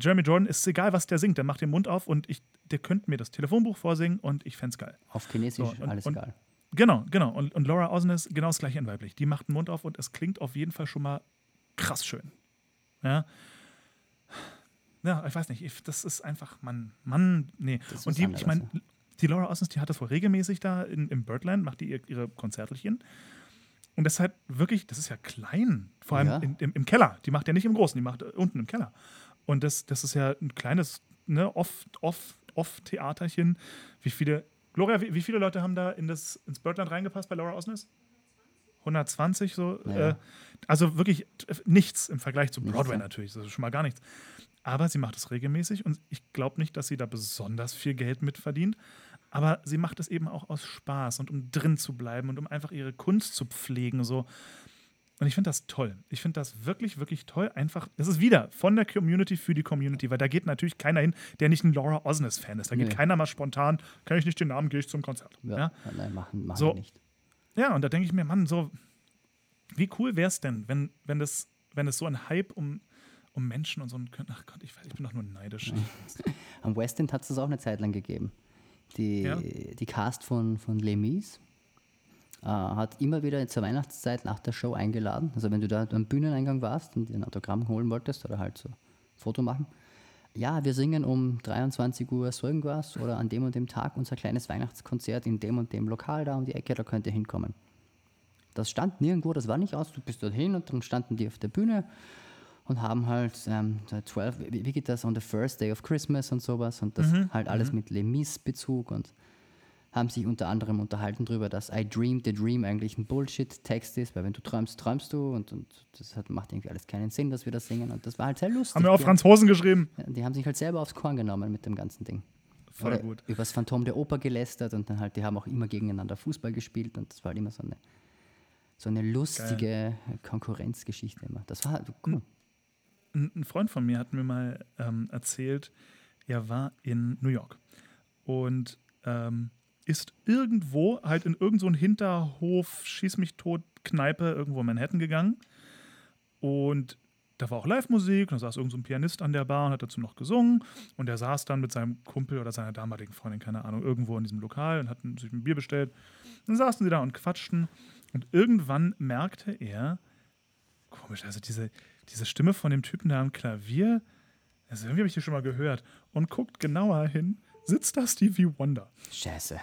Jeremy Jordan ist egal, was der singt, der macht den Mund auf und ich, der könnte mir das Telefonbuch vorsingen und ich fänd's geil. Auf Chinesisch So, und- alles und- geil. Genau, genau. Und, und Laura Osnes genau das gleiche in weiblich. Die macht den Mund auf und es klingt auf jeden Fall schon mal krass schön. Ja. Ja, ich weiß nicht, ich, das ist einfach, Mann, Mann, nee. Ist und die, ich meine, die Laura Osnes, die hat das wohl regelmäßig da in, im Birdland, macht die ihr, ihre Konzertelchen. Und das ist halt wirklich, das ist ja klein. Vor allem Ja. in, im, im Keller. Die macht ja nicht im Großen, die macht äh, unten im Keller. Und das, das ist ja ein kleines, ne, off, off. Wie viele, Gloria, wie, wie viele Leute haben da in das, ins Birdland reingepasst bei Laura Osnes? 120 so. Ja. Äh, also wirklich t- nichts im Vergleich zu Nichts, Broadway ja. natürlich. Das ist schon mal gar nichts. Aber sie macht es regelmäßig und ich glaube nicht, dass sie da besonders viel Geld mit verdient. Aber sie macht es eben auch aus Spaß und um drin zu bleiben und um einfach ihre Kunst zu pflegen. So. Und ich finde das toll. Ich finde das wirklich, wirklich toll. Einfach, das ist wieder von der Community für die Community, weil da geht natürlich keiner hin, der nicht ein Laura Osnes-Fan ist. Da geht Nee. keiner mal spontan, kann ich nicht den Namen, gehe ich zum Konzert. Ja, Ja? Nein, machen, machen So. wir nicht. Ja, und da denke ich mir, Mann, so, wie cool wäre es denn, wenn, wenn, das, wenn es so ein Hype um, um Menschen und so ein. Ach Gott, ich, weiß, ich bin doch nur neidisch. <laughs> Am West End hat es das auch eine Zeit lang gegeben. Die, Ja. die Cast von, von Les Mis äh, hat immer wieder zur Weihnachtszeit nach der Show eingeladen. Also wenn du da am Bühneneingang warst und dir ein Autogramm holen wolltest oder halt so ein Foto machen. Ja, wir singen um 23 Uhr so irgendwas oder an dem und dem Tag unser kleines Weihnachtskonzert in dem und dem Lokal da um die Ecke, da könnt ihr hinkommen. Das stand nirgendwo, das war nicht aus, du bist dorthin und dann standen die auf der Bühne und haben halt ähm, so 12, wie, wie geht das, on the first day of Christmas und sowas und das halt alles mit Les Mis-Bezug und haben sich unter anderem unterhalten darüber, dass I Dreamed the Dream eigentlich ein Bullshit-Text ist, weil wenn du träumst, träumst du und, und das hat, macht irgendwie alles keinen Sinn, dass wir das singen und das war halt sehr lustig. Haben wir Die- Franzosen geschrieben. Die haben sich halt selber aufs Korn genommen mit dem ganzen Ding. Voll Oder gut. über das Phantom der Oper gelästert und dann halt, die haben auch immer gegeneinander Fußball gespielt und das war halt immer so eine, so eine lustige Konkurrenzgeschichte immer. Das war halt cool. Ein, Freund von mir hat mir mal ähm, erzählt, er war in New York und ähm, ist irgendwo halt in irgendeinen so Hinterhof, schieß mich tot, Kneipe irgendwo in Manhattan gegangen. Und da war auch Live-Musik, da saß irgend so Pianist an der Bar und hat dazu noch gesungen. Und der saß dann mit seinem Kumpel oder seiner damaligen Freundin, keine Ahnung, irgendwo in diesem Lokal und hatten sich ein Bier bestellt. Dann saßen sie da und quatschten. Und irgendwann merkte er, komisch, also diese, diese Stimme von dem Typen da am Klavier, also irgendwie habe ich die schon mal gehört. Und guckt genauer hin, sitzt da Stevie Wonder. Scheiße.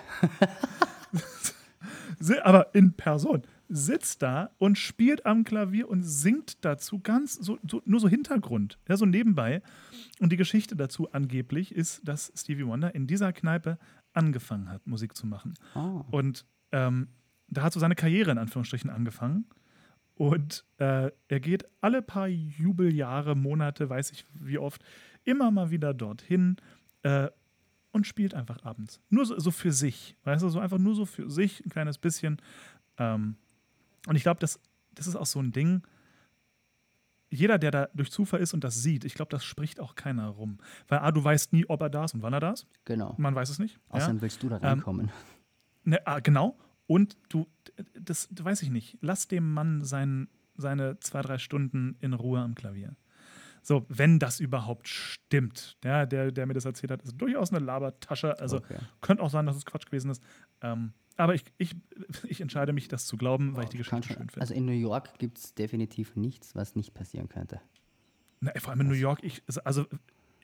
<laughs> Aber in Person, sitzt da und spielt am Klavier und singt dazu ganz so, so nur so Hintergrund, ja, so nebenbei. Und die Geschichte dazu angeblich ist, dass Stevie Wonder in dieser Kneipe angefangen hat, Musik zu machen. Ah. Und ähm, da hat so seine Karriere in Anführungsstrichen angefangen. Und äh, er geht alle paar Jubeljahre, Monate, weiß ich wie oft, immer mal wieder dorthin äh, und spielt einfach abends. Nur so, so für sich. Weißt du, so einfach nur so für sich, ein kleines bisschen. Ähm, und ich glaube, das, das ist auch so ein Ding. Jeder, der da durch Zufall ist und das sieht, ich glaube, das spricht auch keiner rum. Weil A, du weißt nie, ob er da ist und wann er da ist. Genau. Man weiß es nicht. Ja? Außerdem willst du da reinkommen. Ne, ah, genau. Und du, das, das weiß ich nicht. Lass dem Mann sein, seine zwei, drei Stunden in Ruhe am Klavier. So, wenn das überhaupt stimmt. Ja, der, der mir das erzählt hat, ist durchaus eine Labertasche. Also Okay. könnte auch sein, dass es Quatsch gewesen ist. Ähm, aber ich, ich, <laughs> ich entscheide mich, das zu glauben, weil ich die Geschichte schön finde. Also in New York gibt es definitiv nichts, was nicht passieren könnte. Na, vor allem in New York, ich, also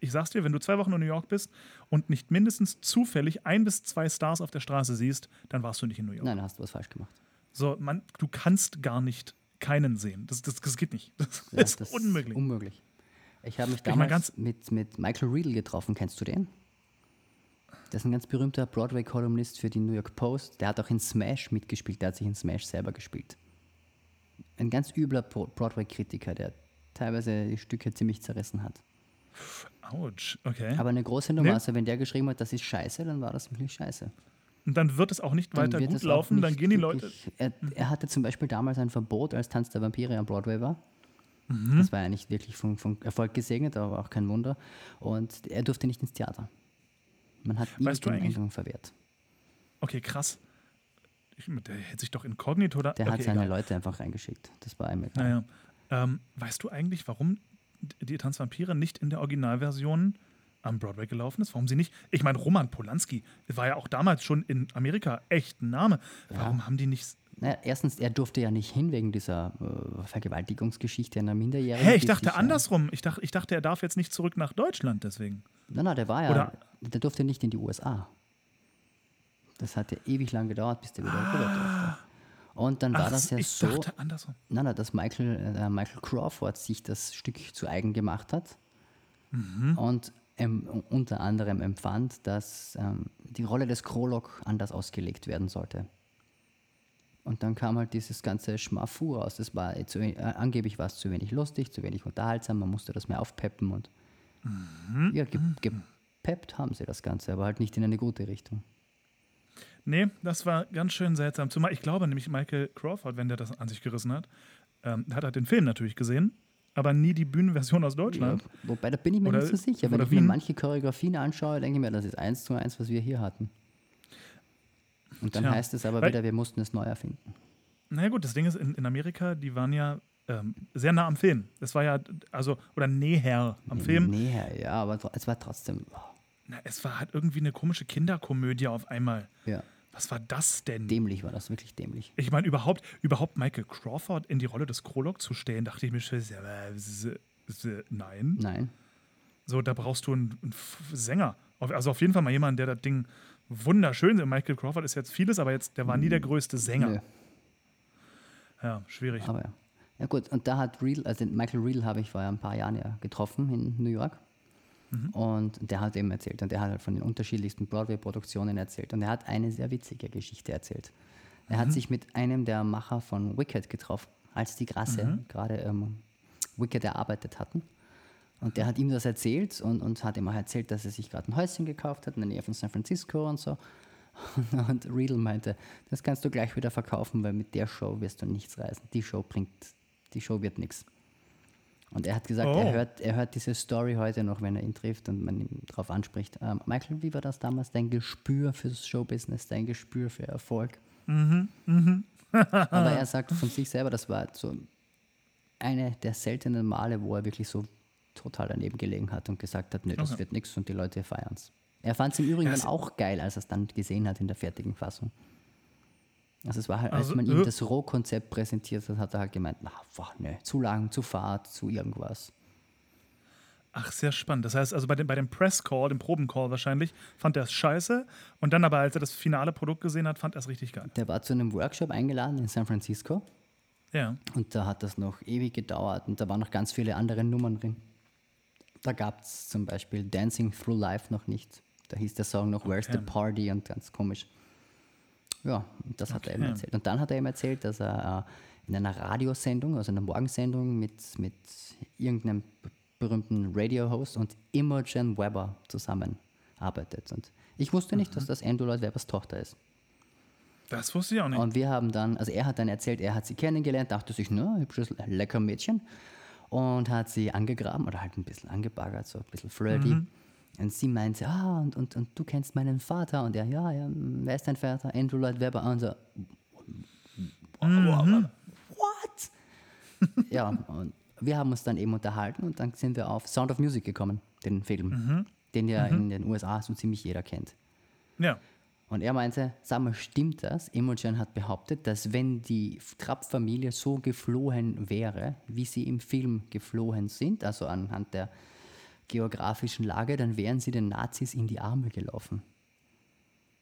ich sag's dir, wenn du zwei Wochen in New York bist und nicht mindestens zufällig ein bis zwei Stars auf der Straße siehst, dann warst du nicht in New York. Nein, da hast du was falsch gemacht. So, man, du kannst gar nicht keinen sehen. Das, das, das geht nicht. <laughs> Das Ja, ist das unmöglich. unmöglich. Ich habe mich damals ganz- mit, mit Michael Riedel getroffen. Kennst du den? Das ist ein ganz berühmter Broadway-Kolumnist für die New York Post. Der hat auch in Smash mitgespielt. Der hat sich in Smash selber gespielt. Ein ganz übler Broadway-Kritiker, der teilweise die Stücke ziemlich zerrissen hat. Autsch, okay. Aber eine große Nummer. Nee. Also wenn der geschrieben hat, das ist scheiße, dann war das wirklich scheiße. Und dann wird es auch nicht Dann weiter gut laufen, dann gehen die Leute. Er, er hatte zum Beispiel damals ein Verbot, als Tanz der Vampire am Broadway war. Mhm. Das war ja nicht wirklich von, von Erfolg gesegnet, aber auch kein Wunder. Und er durfte nicht ins Theater. Man hat ihm Weißt du den Eingang verwehrt. Okay, krass. Ich, der hätte sich doch inkognito da. Der okay, hat seine egal. Leute einfach reingeschickt. Das war egal. Naja. Ähm, weißt du eigentlich, warum die Tanzvampire nicht in der Originalversion am Broadway gelaufen ist? Warum sie nicht? Ich meine, Roman Polanski war ja auch damals schon in Amerika echt ein Name. Warum haben die nicht. Naja, erstens, er durfte ja nicht hin wegen dieser äh, Vergewaltigungsgeschichte einer Minderjährigen. Hä, ich dachte sich, andersrum. Ich dachte, ich dachte, er darf jetzt nicht zurück nach Deutschland deswegen. Nein, nein, der war ja, Oder- der durfte nicht in die USA. Das hat ja ewig lang gedauert, bis der wieder rüber durfte. Und dann war Ach, das ja ich so, dachte andersrum. nein, nein, dass Michael, äh, Michael Crawford sich das Stück zu eigen gemacht hat Mhm. und ähm, unter anderem empfand, dass ähm, die Rolle des Krolok anders ausgelegt werden sollte. Und dann kam halt dieses ganze Schmafu raus. Das war zu, we- äh, angeblich war es zu wenig lustig, zu wenig unterhaltsam, man musste das mehr aufpeppen und Mhm. ja, ge gepeppt haben sie das Ganze, aber halt nicht in eine gute Richtung. Nee, das war ganz schön seltsam. Zumal ich glaube nämlich, Michael Crawford, wenn der das an sich gerissen hat, ähm, hat er den Film natürlich gesehen, aber nie die Bühnenversion aus Deutschland. Ja, wobei, da bin ich mir Oder- nicht so sicher. Wenn ich mir manche Choreografien anschaue, denke ich mir, das ist eins zu eins, was wir hier hatten. Und dann Tja, heißt es aber weil- wieder, wir mussten es neu erfinden. Naja gut, das Ding ist, in, in Amerika, die waren ja ähm, sehr nah am Film. Das war ja, also, oder näher am Film. Näher, ja, aber es war trotzdem. oh, Na, es war halt irgendwie eine komische Kinderkomödie auf einmal. ja, Was war das denn? dämlich war das, wirklich dämlich. Ich meine, überhaupt, überhaupt Michael Crawford in die Rolle des Krolok zu stellen, dachte ich mir schon, äh, nein. Nein. So, da brauchst du einen, einen Sänger. Also auf jeden Fall mal jemanden, der das Ding wunderschön Michael Crawford ist jetzt vieles, aber jetzt, der war nie der größte Sänger. Nö, Ja, schwierig. aber ja. Ja gut, und da hat Real, also Michael Real habe ich vor ein paar Jahren ja getroffen in New York. Mhm. Und der hat eben erzählt, und der hat halt von den unterschiedlichsten Broadway-Produktionen erzählt. Und er hat eine sehr witzige Geschichte erzählt. Er Mhm. hat sich mit einem der Macher von Wicked getroffen, als die Grasse Mhm. gerade ähm, Wicked erarbeitet hatten. Und der hat ihm das erzählt und, und hat ihm auch erzählt, dass er sich gerade ein Häuschen gekauft hat in der Nähe von San Francisco und so. <laughs> Und Riedel meinte, das kannst du gleich wieder verkaufen, weil mit der Show wirst du nichts reisen. Die Show bringt, die Show wird nichts. Und er hat gesagt, Oh. er, hört, er hört diese Story heute noch, wenn er ihn trifft und man ihn darauf anspricht. Ähm, Michael, wie war das damals? Dein Gespür fürs Showbusiness, dein Gespür für Erfolg? <laughs> Aber er sagt von sich selber, das war so eine der seltenen Male, wo er wirklich so total daneben gelegen hat und gesagt hat, nee, das Okay. wird nichts und die Leute feiern es. Er fand es im Übrigen Ja, auch geil, als er es dann gesehen hat in der fertigen Fassung. Also es war halt, als Also, man ihm äh, das Rohkonzept präsentiert hat, hat er halt gemeint, na, boah, nee, zu lang, zu fad, zu irgendwas. Ach, sehr spannend. Das heißt, also bei dem, bei dem Press-Call, dem Probencall wahrscheinlich, fand er es scheiße. Und dann aber, als er das finale Produkt gesehen hat, fand er es richtig geil. Der war zu einem Workshop eingeladen in San Francisco Ja. und da hat das noch ewig gedauert und da waren noch ganz viele andere Nummern drin. Da gab es zum Beispiel Dancing Through Life noch nicht. Da hieß der Song noch Where's the. Party und ganz komisch. Ja, das hat er Okay. erzählt. Und dann hat er ihm erzählt, dass er äh, in einer Radiosendung, also einer Morgensendung mit, mit irgendeinem berühmten Radio-Host und Imogen Weber zusammenarbeitet. Und ich wusste nicht, dass das Andrew Lloyd Webbers Tochter ist. Das wusste ich auch nicht. Und wir haben dann, also er hat dann erzählt, er hat sie kennengelernt, dachte sich, na, hübsches, lecker Mädchen. Und hat sie angegraben oder halt ein bisschen angebaggert, so ein bisschen flirty. Und sie meinte, ah, und, und, und du kennst meinen Vater. Und er, ja, ja, wer ist dein Vater? Andrew Lloyd Webber. Und so, what? ja, und wir haben uns dann eben unterhalten und dann sind wir auf Sound of Music gekommen, den Film, den ja in den USA so ziemlich jeder kennt. ja. Und er meinte, sag mal, stimmt das? Imogen hat behauptet, dass wenn die Trapp-Familie so geflohen wäre, wie sie im Film geflohen sind, also anhand der geografischen Lage, dann wären sie den Nazis in die Arme gelaufen.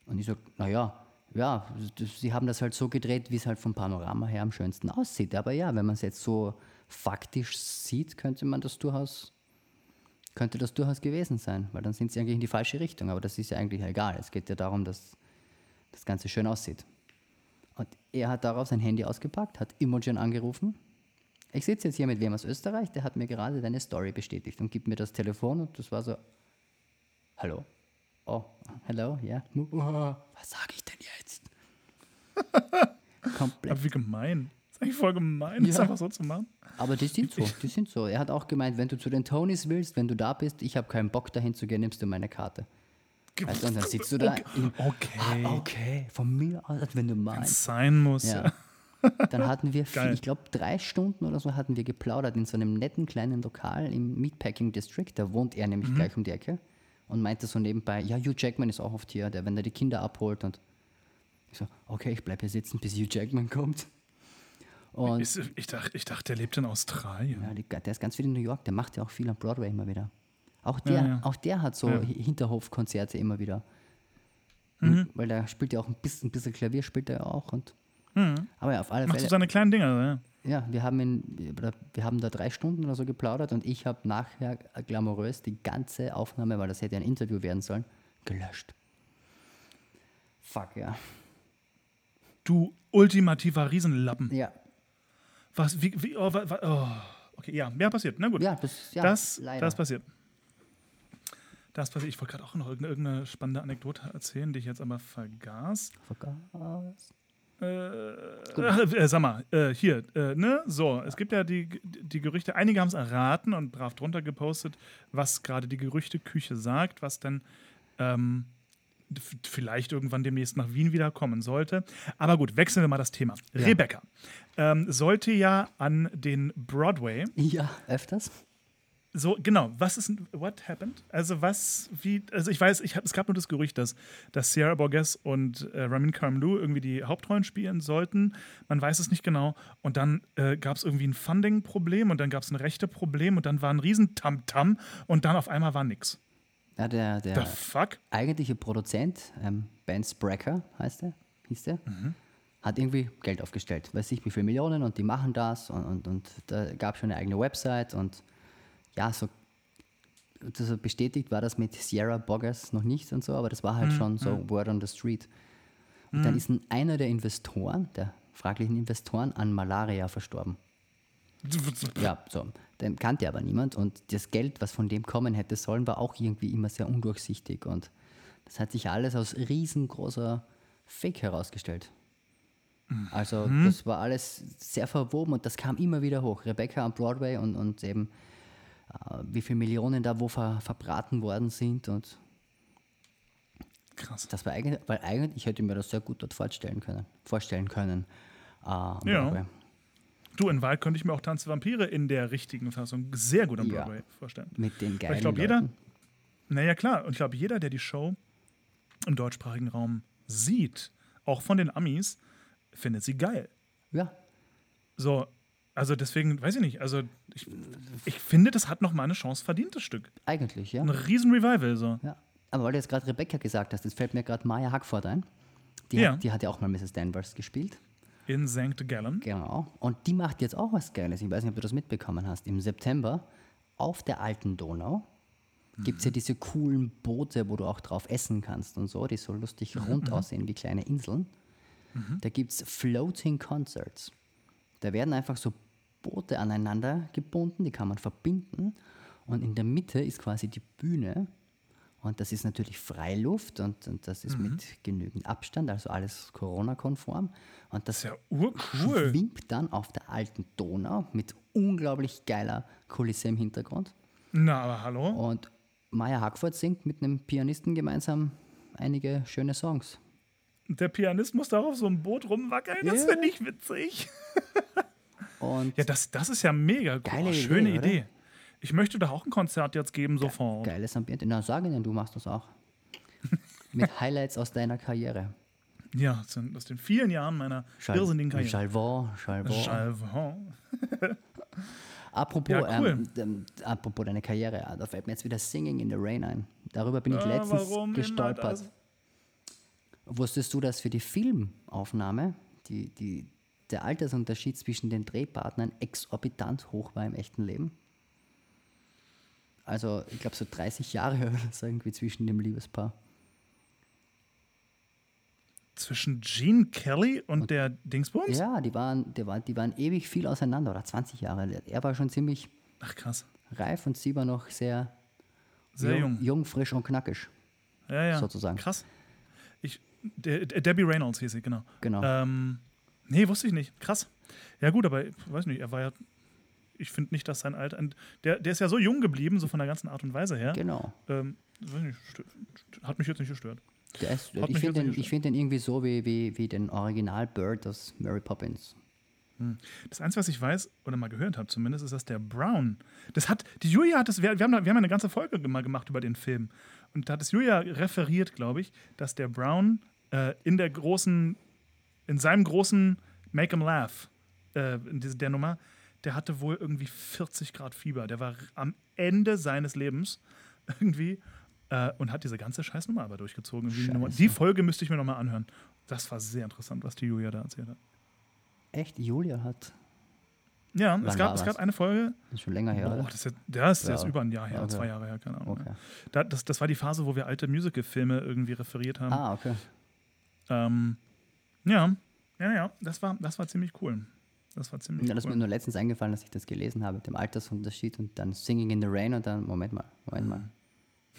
Und ich so, naja, ja, sie haben das halt so gedreht, wie es halt vom Panorama her am schönsten aussieht. Aber ja, wenn man es jetzt so faktisch sieht, könnte man das durchaus könnte das durchaus gewesen sein, weil dann sind sie eigentlich in die falsche Richtung. Aber das ist ja eigentlich egal. Es geht ja darum, dass das Ganze schön aussieht. Und er hat darauf sein Handy ausgepackt, hat Imogen angerufen Ich sitze jetzt hier mit wem aus Österreich, der hat mir gerade deine Story bestätigt und gibt mir das Telefon und das war so, hallo? Oh, hello, ja. Yeah. Was sage ich denn jetzt? <laughs> Komplett. Aber wie gemein. Das ist eigentlich voll gemein, ja. das einfach so zu machen. Aber die sind so, die sind so. Er hat auch gemeint, wenn du zu den Tonys willst, wenn du da bist, ich habe keinen Bock dahin zu gehen, nimmst du meine Karte. Weißt du, und dann sitzt du da. Okay. Im, okay. Ah, okay. Von mir aus, wenn du meinst. Wenn's sein muss. Ja. Dann hatten wir, <laughs> viel, ich glaube, drei Stunden oder so hatten wir geplaudert in so einem netten kleinen Lokal im Meatpacking District. Da wohnt er nämlich mhm. gleich um die Ecke und meinte so nebenbei, ja, Hugh Jackman ist auch oft hier, der, wenn er die Kinder abholt und ich so, okay, ich bleibe hier sitzen, bis Hugh Jackman kommt. Und ich, ich, dachte, ich dachte, der lebt in Australien. Ja, der ist ganz viel in New York, der macht ja auch viel am Broadway immer wieder. Auch der, ja, ja. Auch der hat so ja. Hinterhofkonzerte immer wieder. Mhm. Weil der spielt ja auch ein bisschen, ein bisschen Klavier, spielt er ja auch. Und, mhm. Aber ja, auf alle Macht Fälle. so seine kleinen Dinger, ja. Ja, wir haben, in, wir haben da drei Stunden oder so geplaudert und ich habe nachher glamourös die ganze Aufnahme, weil das hätte ein Interview werden sollen, gelöscht. Fuck, ja. Du ultimativer Riesenlappen. Ja. Was, wie, wie, oh, oh. okay, ja, mehr passiert. Na gut. Ja, das, ja, das, das passiert. Das passiert. Ich wollte gerade auch noch irgendeine spannende Anekdote erzählen, die ich jetzt aber vergaß. Vergaß. Äh, <laughs> äh, sag mal, äh, hier, äh, ne? So, es gibt ja die, die Gerüchte, einige haben es erraten und brav drunter gepostet, was gerade die Gerüchteküche sagt, was dann ähm, vielleicht irgendwann demnächst nach Wien wieder kommen sollte. Aber gut, wechseln wir mal das Thema. Ja. Rebecca ähm, sollte ja an den Broadway. Ja, öfters. So, genau, was ist, what happened? Also was, wie, also ich weiß, ich hab, es gab nur das Gerücht, dass, dass Sierra Borges und äh, Ramin Karimloo irgendwie die Hauptrollen spielen sollten. Man weiß es nicht genau. Und dann äh, gab es irgendwie ein Funding-Problem und dann gab es ein Rechte-Problem und dann war ein riesen Tamtam -Tam und dann auf einmal war nix. Ja, der, der eigentliche Produzent, ähm, Ben Sprecher heißt der, hieß der, mhm. hat irgendwie Geld aufgestellt. Weiß ich, wie viele Millionen und die machen das und, und, und da gab es schon eine eigene Website und ja, so also bestätigt war das mit Sierra Boggers noch nicht und so, aber das war halt mhm. schon so mhm. Word on the Street. Und mhm. dann ist ein, einer der Investoren, der fraglichen Investoren, an Malaria verstorben. <laughs> ja, so. Den kannte aber niemand und das Geld, was von dem kommen hätte sollen, war auch irgendwie immer sehr undurchsichtig und das hat sich alles als riesengroßer Fake herausgestellt. Also mhm. das war alles sehr verwoben und das kam immer wieder hoch. Rebecca am Broadway und, und eben wie viele Millionen da wo ver, verbraten worden sind und Krass. Das war eigentlich, weil eigentlich ich hätte mir das sehr gut dort vorstellen können. Vorstellen können. Äh, ja. Du, in Wahl könnte ich mir auch Tanz Vampire in der richtigen Fassung sehr gut am ja. Broadway vorstellen. Mit den geilen Weil ich glaube, jeder, naja klar, und ich glaube, jeder, der die Show im deutschsprachigen Raum sieht, auch von den Amis, findet sie geil. Ja. So, also deswegen, weiß ich nicht, also ich, ich finde, das hat noch mal eine Chance verdient, das Stück. Eigentlich, ja. Ein riesen Revival, so. Ja. Aber weil du jetzt gerade Rebecca gesagt hast, jetzt fällt mir gerade Maya Hackford ein. Die, ja. hat, die hat ja auch mal Mrs. Danvers gespielt. In St. Gallen. Genau. Und die macht jetzt auch was Geiles. Ich weiß nicht, ob du das mitbekommen hast. Im September auf der alten Donau mhm. gibt es ja diese coolen Boote, wo du auch drauf essen kannst und so, die so lustig mhm. rund mhm. aussehen wie kleine Inseln. Mhm. Da gibt es Floating Concerts. Da werden einfach so Boote aneinander gebunden, die kann man verbinden. Und in der Mitte ist quasi die Bühne. Und das ist natürlich Freiluft und, und das ist mhm. mit genügend Abstand, also alles Corona-konform. Und das ja urcool. schwimmt dann auf der alten Donau mit unglaublich geiler Kulisse im Hintergrund. Na, aber hallo. Und Maya Hackford singt mit einem Pianisten gemeinsam einige schöne Songs. Der Pianist muss da auf so einem Boot rumwackeln, das yeah. finde ich witzig. <laughs> Und ja, das, das ist ja mega geile oh, schöne Idee. Idee. Ich möchte da auch ein Konzert jetzt geben sofort. Geiles Ambiente. Na, sag ihnen, du machst das auch. <laughs> Mit Highlights aus deiner Karriere. Ja, aus den vielen Jahren meiner Schal irrsinnigen Karriere. Chalvon, Chalvon. Chalvon. <laughs> apropos, ja, cool. ähm, apropos deine Karriere, da fällt mir jetzt wieder Singing in the Rain ein. Darüber bin ich äh, letztens gestolpert. Wusstest du, dass für die Filmaufnahme die, die, der Altersunterschied zwischen den Drehpartnern exorbitant hoch war im echten Leben. Also, ich glaube, so 30 Jahre <laughs> oder so irgendwie zwischen dem Liebespaar. zwischen Gene Kelly und, der Dingsbums? Ja, die waren, die, waren, die waren ewig viel auseinander, oder 20 Jahre. Er war schon ziemlich Ach krass. reif und sie war noch sehr, Sehr jung. jung, frisch und knackig. Ja, ja. sozusagen. Krass. Ich, der, der Debbie Reynolds hieß sie, genau. Genau. Ähm, nee, wusste ich nicht. Krass. Ja, gut, aber ich weiß nicht, er war ja. Ich finde nicht, dass sein Alter. Der, der ist ja so jung geblieben, so von der ganzen Art und Weise her. Genau. Ähm, nicht, hat mich jetzt nicht gestört. Der ist, ich finde den, find den irgendwie so wie, wie, wie den Original Bird aus Mary Poppins. Das Einzige, was ich weiß oder mal gehört habe zumindest, ist, dass der Brown, das hat, die Julia hat das, wir, wir, haben, wir haben eine ganze Folge mal gemacht über den Film. Und da hat es Julia referiert, glaube ich, dass der Brown äh, in der großen, in seinem großen Make 'em Laugh, äh, in diese, der Nummer, der hatte wohl irgendwie 40 Grad Fieber. Der war am Ende seines Lebens <laughs> irgendwie äh, und hat diese ganze Scheißnummer aber durchgezogen. Scheiße. Die Folge müsste ich mir nochmal anhören. Das war sehr interessant, was die Julia da erzählt hat. Echt? Julia hat. Ja, Wann es gab, es gab eine Folge, Das ist schon länger her. Oder? das ist, jetzt- das ist jetzt Ja. über ein Jahr her, Okay. zwei Jahre her, keine Ahnung. Okay. Da, das, das war die Phase, wo wir alte Musical-Filme irgendwie referiert haben. Ah, okay. Ähm, ja, ja, ja, das war, das war ziemlich cool. Das war ziemlich Ja, das ist cool. mir nur letztens eingefallen, dass ich das gelesen habe, mit dem Altersunterschied und dann Singing in the Rain und dann, Moment mal, Moment mal.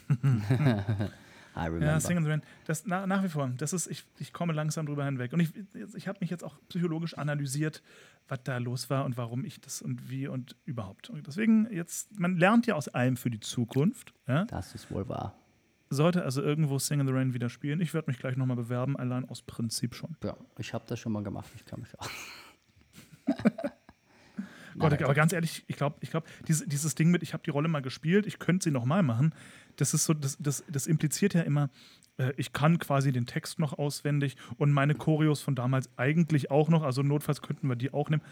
<laughs> I remember. Ja, Sing in the Rain. Das na, nach wie vor. Das ist, ich, ich komme langsam drüber hinweg. Und ich, ich habe mich jetzt auch psychologisch analysiert, was da los war und warum ich das und wie und überhaupt. Und deswegen jetzt, man lernt ja aus allem für die Zukunft. Ja? Das ist wohl wahr. Sollte also irgendwo Sing in the Rain wieder spielen. Ich werde mich gleich nochmal bewerben, allein aus Prinzip schon. Ja, ich habe das schon mal gemacht, ich kann mich auch. <laughs> Gott, aber ganz ehrlich, ich glaube, ich glaub, diese, dieses Ding mit, ich habe die Rolle mal gespielt, ich könnte sie nochmal machen, das ist so, das, das, das impliziert ja immer, äh, ich kann quasi den Text noch auswendig und meine Choreos von damals eigentlich auch noch, also notfalls könnten wir die auch nehmen.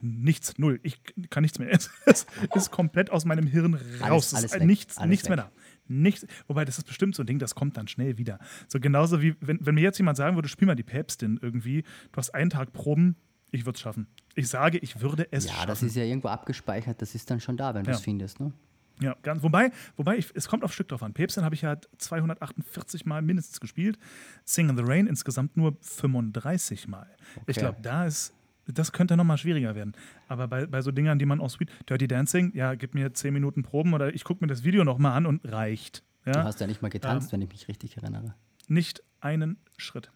Nichts, null. Ich kann nichts mehr. <laughs> Es, ist komplett aus meinem Hirn raus. Alles- es alles ist weg, nichts, nichts mehr da. Nichts, wobei, das ist bestimmt so ein Ding, das kommt dann schnell wieder. So genauso wie, wenn, wenn mir jetzt jemand sagen würde, spiel mal die Päpstin irgendwie, du hast einen Tag Proben, ich würde es schaffen. Ich sage, ich würde es Ja, schaffen. das ist ja irgendwo abgespeichert, das ist dann schon da, wenn du es Ja. findest, ne? Ja, ganz, wobei, wobei ich, es kommt auf Stück drauf an. Päpstin habe ich ja 248 Mal mindestens gespielt. Sing in the Rain insgesamt nur 35 Mal. Ich Okay. glaube, da ist, das könnte nochmal schwieriger werden. Aber bei, bei so Dingern, die man aus Sweet, Dirty Dancing, ja, gib mir 10 Minuten Proben oder ich gucke mir das Video nochmal an und reicht. Du Ja? hast ja nicht mal getanzt, wenn ich mich richtig erinnere. Nicht einen Schritt.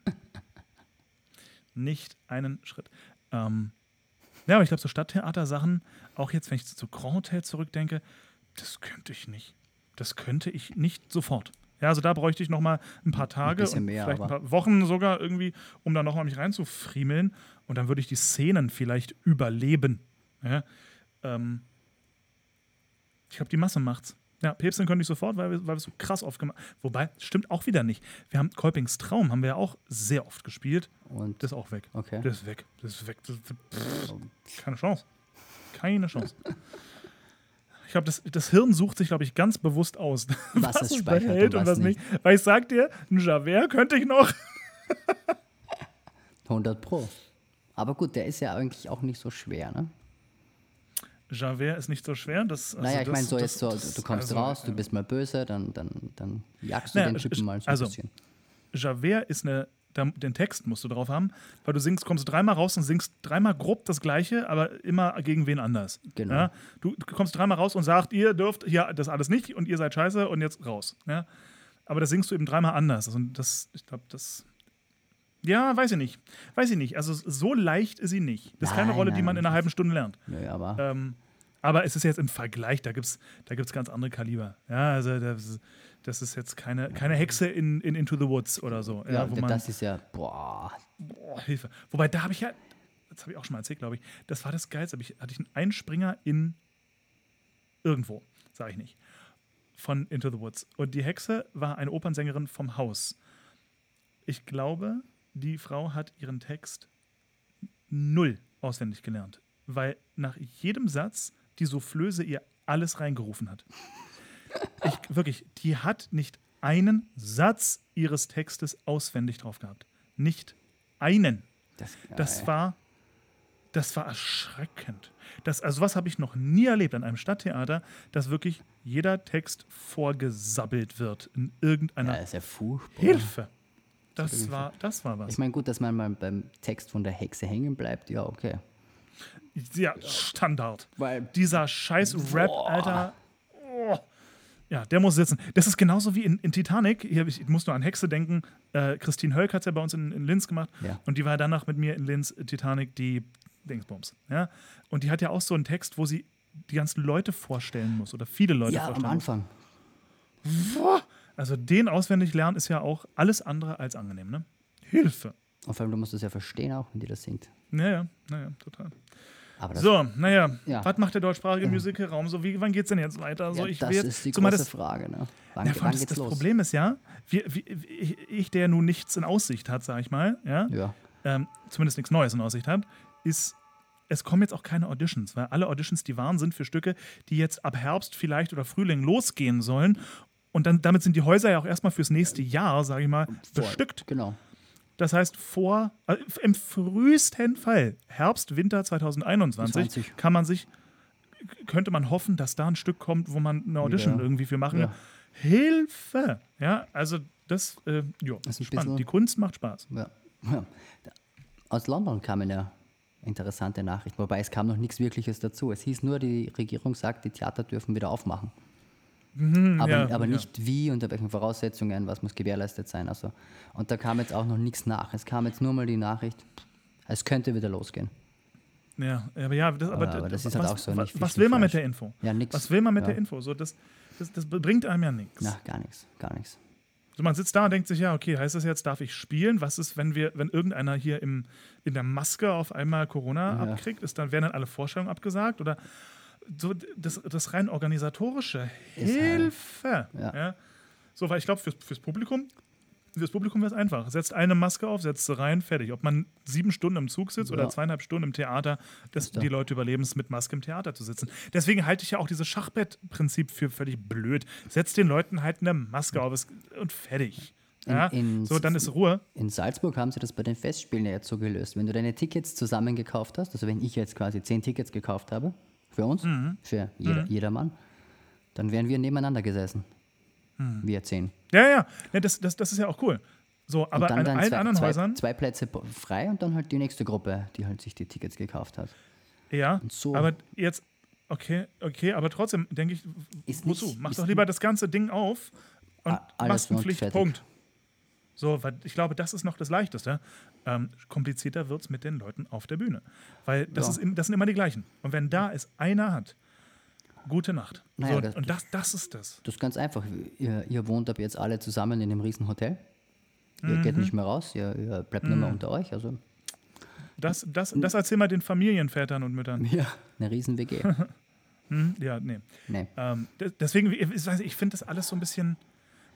Nicht einen Schritt. Ähm, ja, aber ich glaube, so Stadttheater-Sachen, auch jetzt, wenn ich zu Grand Hotel zurückdenke, das könnte ich nicht. Das könnte ich nicht sofort. Ja, also da bräuchte ich noch mal ein paar Tage und mehr, vielleicht ein paar Wochen sogar irgendwie, um da noch mal mich reinzufriemeln. Und dann würde ich die Szenen vielleicht überleben. Ja? Ähm, ich glaube, die Masse macht's. Ja, Päpstin könnte ich sofort, weil wir, weil wir so krass oft gemacht Wobei, stimmt auch wieder nicht. Wir haben Kolpings Traum, haben wir ja auch sehr oft gespielt. Und Das ist auch weg. okay. Das ist weg. Das ist weg. Das ist, pff, keine Chance. Keine Chance. <laughs> Ich glaube, das, das Hirn sucht sich, glaube ich, ganz bewusst aus, <laughs> Was es speichert und was nicht. Weil ich sag dir, ein Javert könnte ich noch. <laughs> 100 Pro. Aber gut, der ist ja eigentlich auch nicht so schwer, ne? Javert ist nicht so schwer. Das, also naja, ich meine, so das- jetzt so, das- du kommst also, raus, du bist mal böse, dann, dann, dann jagst du Naja, den Typen mal so also- ein bisschen. Javert ist eine, den Text musst du drauf haben, weil du singst, kommst dreimal raus und singst dreimal grob das Gleiche, aber immer gegen wen anders. Genau. Ja? Du, kommst dreimal raus und sagst, ihr dürft hier das alles nicht und ihr seid scheiße und jetzt raus. Ja? Aber das singst du eben dreimal anders. Und das, ich glaube, das. Ja, weiß ich nicht. Weiß ich nicht. Also so leicht ist sie nicht. Das ist keine Nein, Rolle, die nein, man in einer halben Stunde lernt. Nö, aber Ähm, aber es ist jetzt im Vergleich, da gibt es da gibt's ganz andere Kaliber. Ja, also das, das ist jetzt keine, keine Hexe in, in Into the Woods oder so. Ja, ja, wo man, das ist ja, boah, boah, Hilfe. Wobei, da habe ich ja, das habe ich auch schon mal erzählt, glaube ich, das war das Geilste. Ich, hatte ich einen Einspringer in irgendwo, sage ich nicht, von Into the Woods. Und die Hexe war eine Opernsängerin vom Haus. Ich glaube, die Frau hat ihren Text null auswendig gelernt, weil nach jedem Satz die Soufflöse ihr alles reingerufen hat. Ich, wirklich, die hat nicht einen Satz ihres Textes auswendig drauf gehabt. Nicht einen. das, Das war, das war erschreckend. Das, also was habe ich noch nie erlebt an einem Stadttheater, dass wirklich jeder Text vorgesabbelt wird in irgendeiner ja, ja. Hilfe. Das war, das war was. Ich meine, gut, dass man mal beim Text von der Hexe hängen bleibt, ja, okay. Ja, Standard. Weil- Dieser scheiß Rap, Alter. Ja, der muss sitzen. Das ist genauso wie in, in Titanic. Hier, ich muss nur an Hexe denken. Äh, Christine Hölk hat es ja bei uns in, in Linz gemacht. Ja. Und die war danach mit mir in Linz, äh, Titanic, die Dingsbums. Ja? Und die hat ja auch so einen Text, wo sie die ganzen Leute vorstellen muss oder viele Leute Ja, am vorstellen muss. Anfang. Also den auswendig lernen ist ja auch alles andere als angenehm, ne? Hilfe. Und vor allem, du musst es ja verstehen auch, wenn die das singt. Naja, naja, total. So, naja, Ja. was macht der deutschsprachige Musical-Raum so? Wie, wann geht's denn jetzt weiter? So, ja, ich das jetzt, ist die große das, Frage. Ne? Wann, ja, wann das, das? Problem ist ja, wir, wir, ich, der nun nichts in Aussicht hat, sag ich mal, ja, Ja, ähm, zumindest nichts Neues in Aussicht hat, ist, es kommen jetzt auch keine Auditions, weil alle Auditions, die waren, sind für Stücke, die jetzt ab Herbst vielleicht oder Frühling losgehen sollen. Und dann, damit sind die Häuser ja auch erstmal fürs nächste Jahr, sage ich mal, bestückt. genau. Das heißt, vor, äh, im frühesten Fall, Herbst, Winter 2021, 20. kann man sich, könnte man hoffen, dass da ein Stück kommt, wo man eine Audition Ja. irgendwie für machen Ja. kann. Hilfe! Ja, also das, äh, jo, Das ist spannend. Die Kunst macht Spaß. Ja. Ja. Aus London kamen ja interessante Nachrichten, wobei es kam noch nichts Wirkliches dazu. Es hieß nur, die Regierung sagt, die Theater dürfen wieder aufmachen. Aber Mhm, ja, aber ja. nicht wie, unter welchen Voraussetzungen, was muss gewährleistet sein. Also, und da kam jetzt auch noch nichts nach. Es kam jetzt nur mal die Nachricht, es könnte wieder losgehen. Ja, aber ja, das, aber, Aber- aber das ist halt was, auch so was, nicht was will man mit Fleisch. der Info? Ja, nix. Was will man mit Ja. der Info? So, das, das, das bringt einem ja nichts. Na, gar nichts, gar nichts. So, man sitzt da und denkt sich, ja, okay, heißt das jetzt, darf ich spielen? Was ist, wenn wir, wenn irgendeiner hier im, in der Maske auf einmal Corona Ja. abkriegt? Ist dann, werden dann alle Vorstellungen abgesagt? Oder so das, das rein organisatorische. Ist halt- Hilfe! Ja. Ja. So, weil ich glaube, fürs, fürs Publikum, fürs Publikum wäre es einfach. Setzt eine Maske auf, setzt sie rein, fertig. Ob man sieben Stunden im Zug sitzt oder Ja. zweieinhalb Stunden im Theater, dass da. die Leute überleben es, mit Maske im Theater zu sitzen. Deswegen halte ich ja auch dieses Schachbrettprinzip für völlig blöd. Setzt den Leuten halt eine Maske auf und fertig. Ja? In- in- so, dann ist Ruhe. In Salzburg haben sie das bei den Festspielen ja jetzt so gelöst. Wenn du deine Tickets zusammen gekauft hast, also wenn ich jetzt quasi zehn Tickets gekauft habe, für uns, Mhm. für jeder, jedermann, dann wären wir nebeneinander gesessen. Mhm. Wir zehn. Ja, ja, ja das, das, das ist ja auch cool. So, aber an allen zwei, anderen zwei, Häusern, zwei Plätze frei und dann halt die nächste Gruppe, die halt sich die Tickets gekauft hat. ja, so- aber jetzt, okay, okay, aber trotzdem denke ich, Ist wozu? nicht- Mach doch lieber das ganze Ding auf und A- alles Maskenpflicht, und fertig. Punkt. So, weil ich glaube, das ist noch das Leichteste. Ähm, komplizierter wird es mit den Leuten auf der Bühne. Weil das, Ja. ist, das sind immer die gleichen. Und wenn da es einer hat, gute Nacht. Naja, so, das- und das, das ist das. Das ist ganz einfach. Ihr, ihr wohnt ab jetzt alle zusammen in einem riesen Hotel. Ihr Mhm. geht nicht mehr raus, ihr, ihr bleibt nur mehr unter euch. Also Das, das, das erzähl mal den Familienvätern und Müttern. ja, eine riesen WG. <laughs> Hm? Ja, nee. nee. Ähm, de- deswegen, ich, nicht, ich finde das alles so ein bisschen,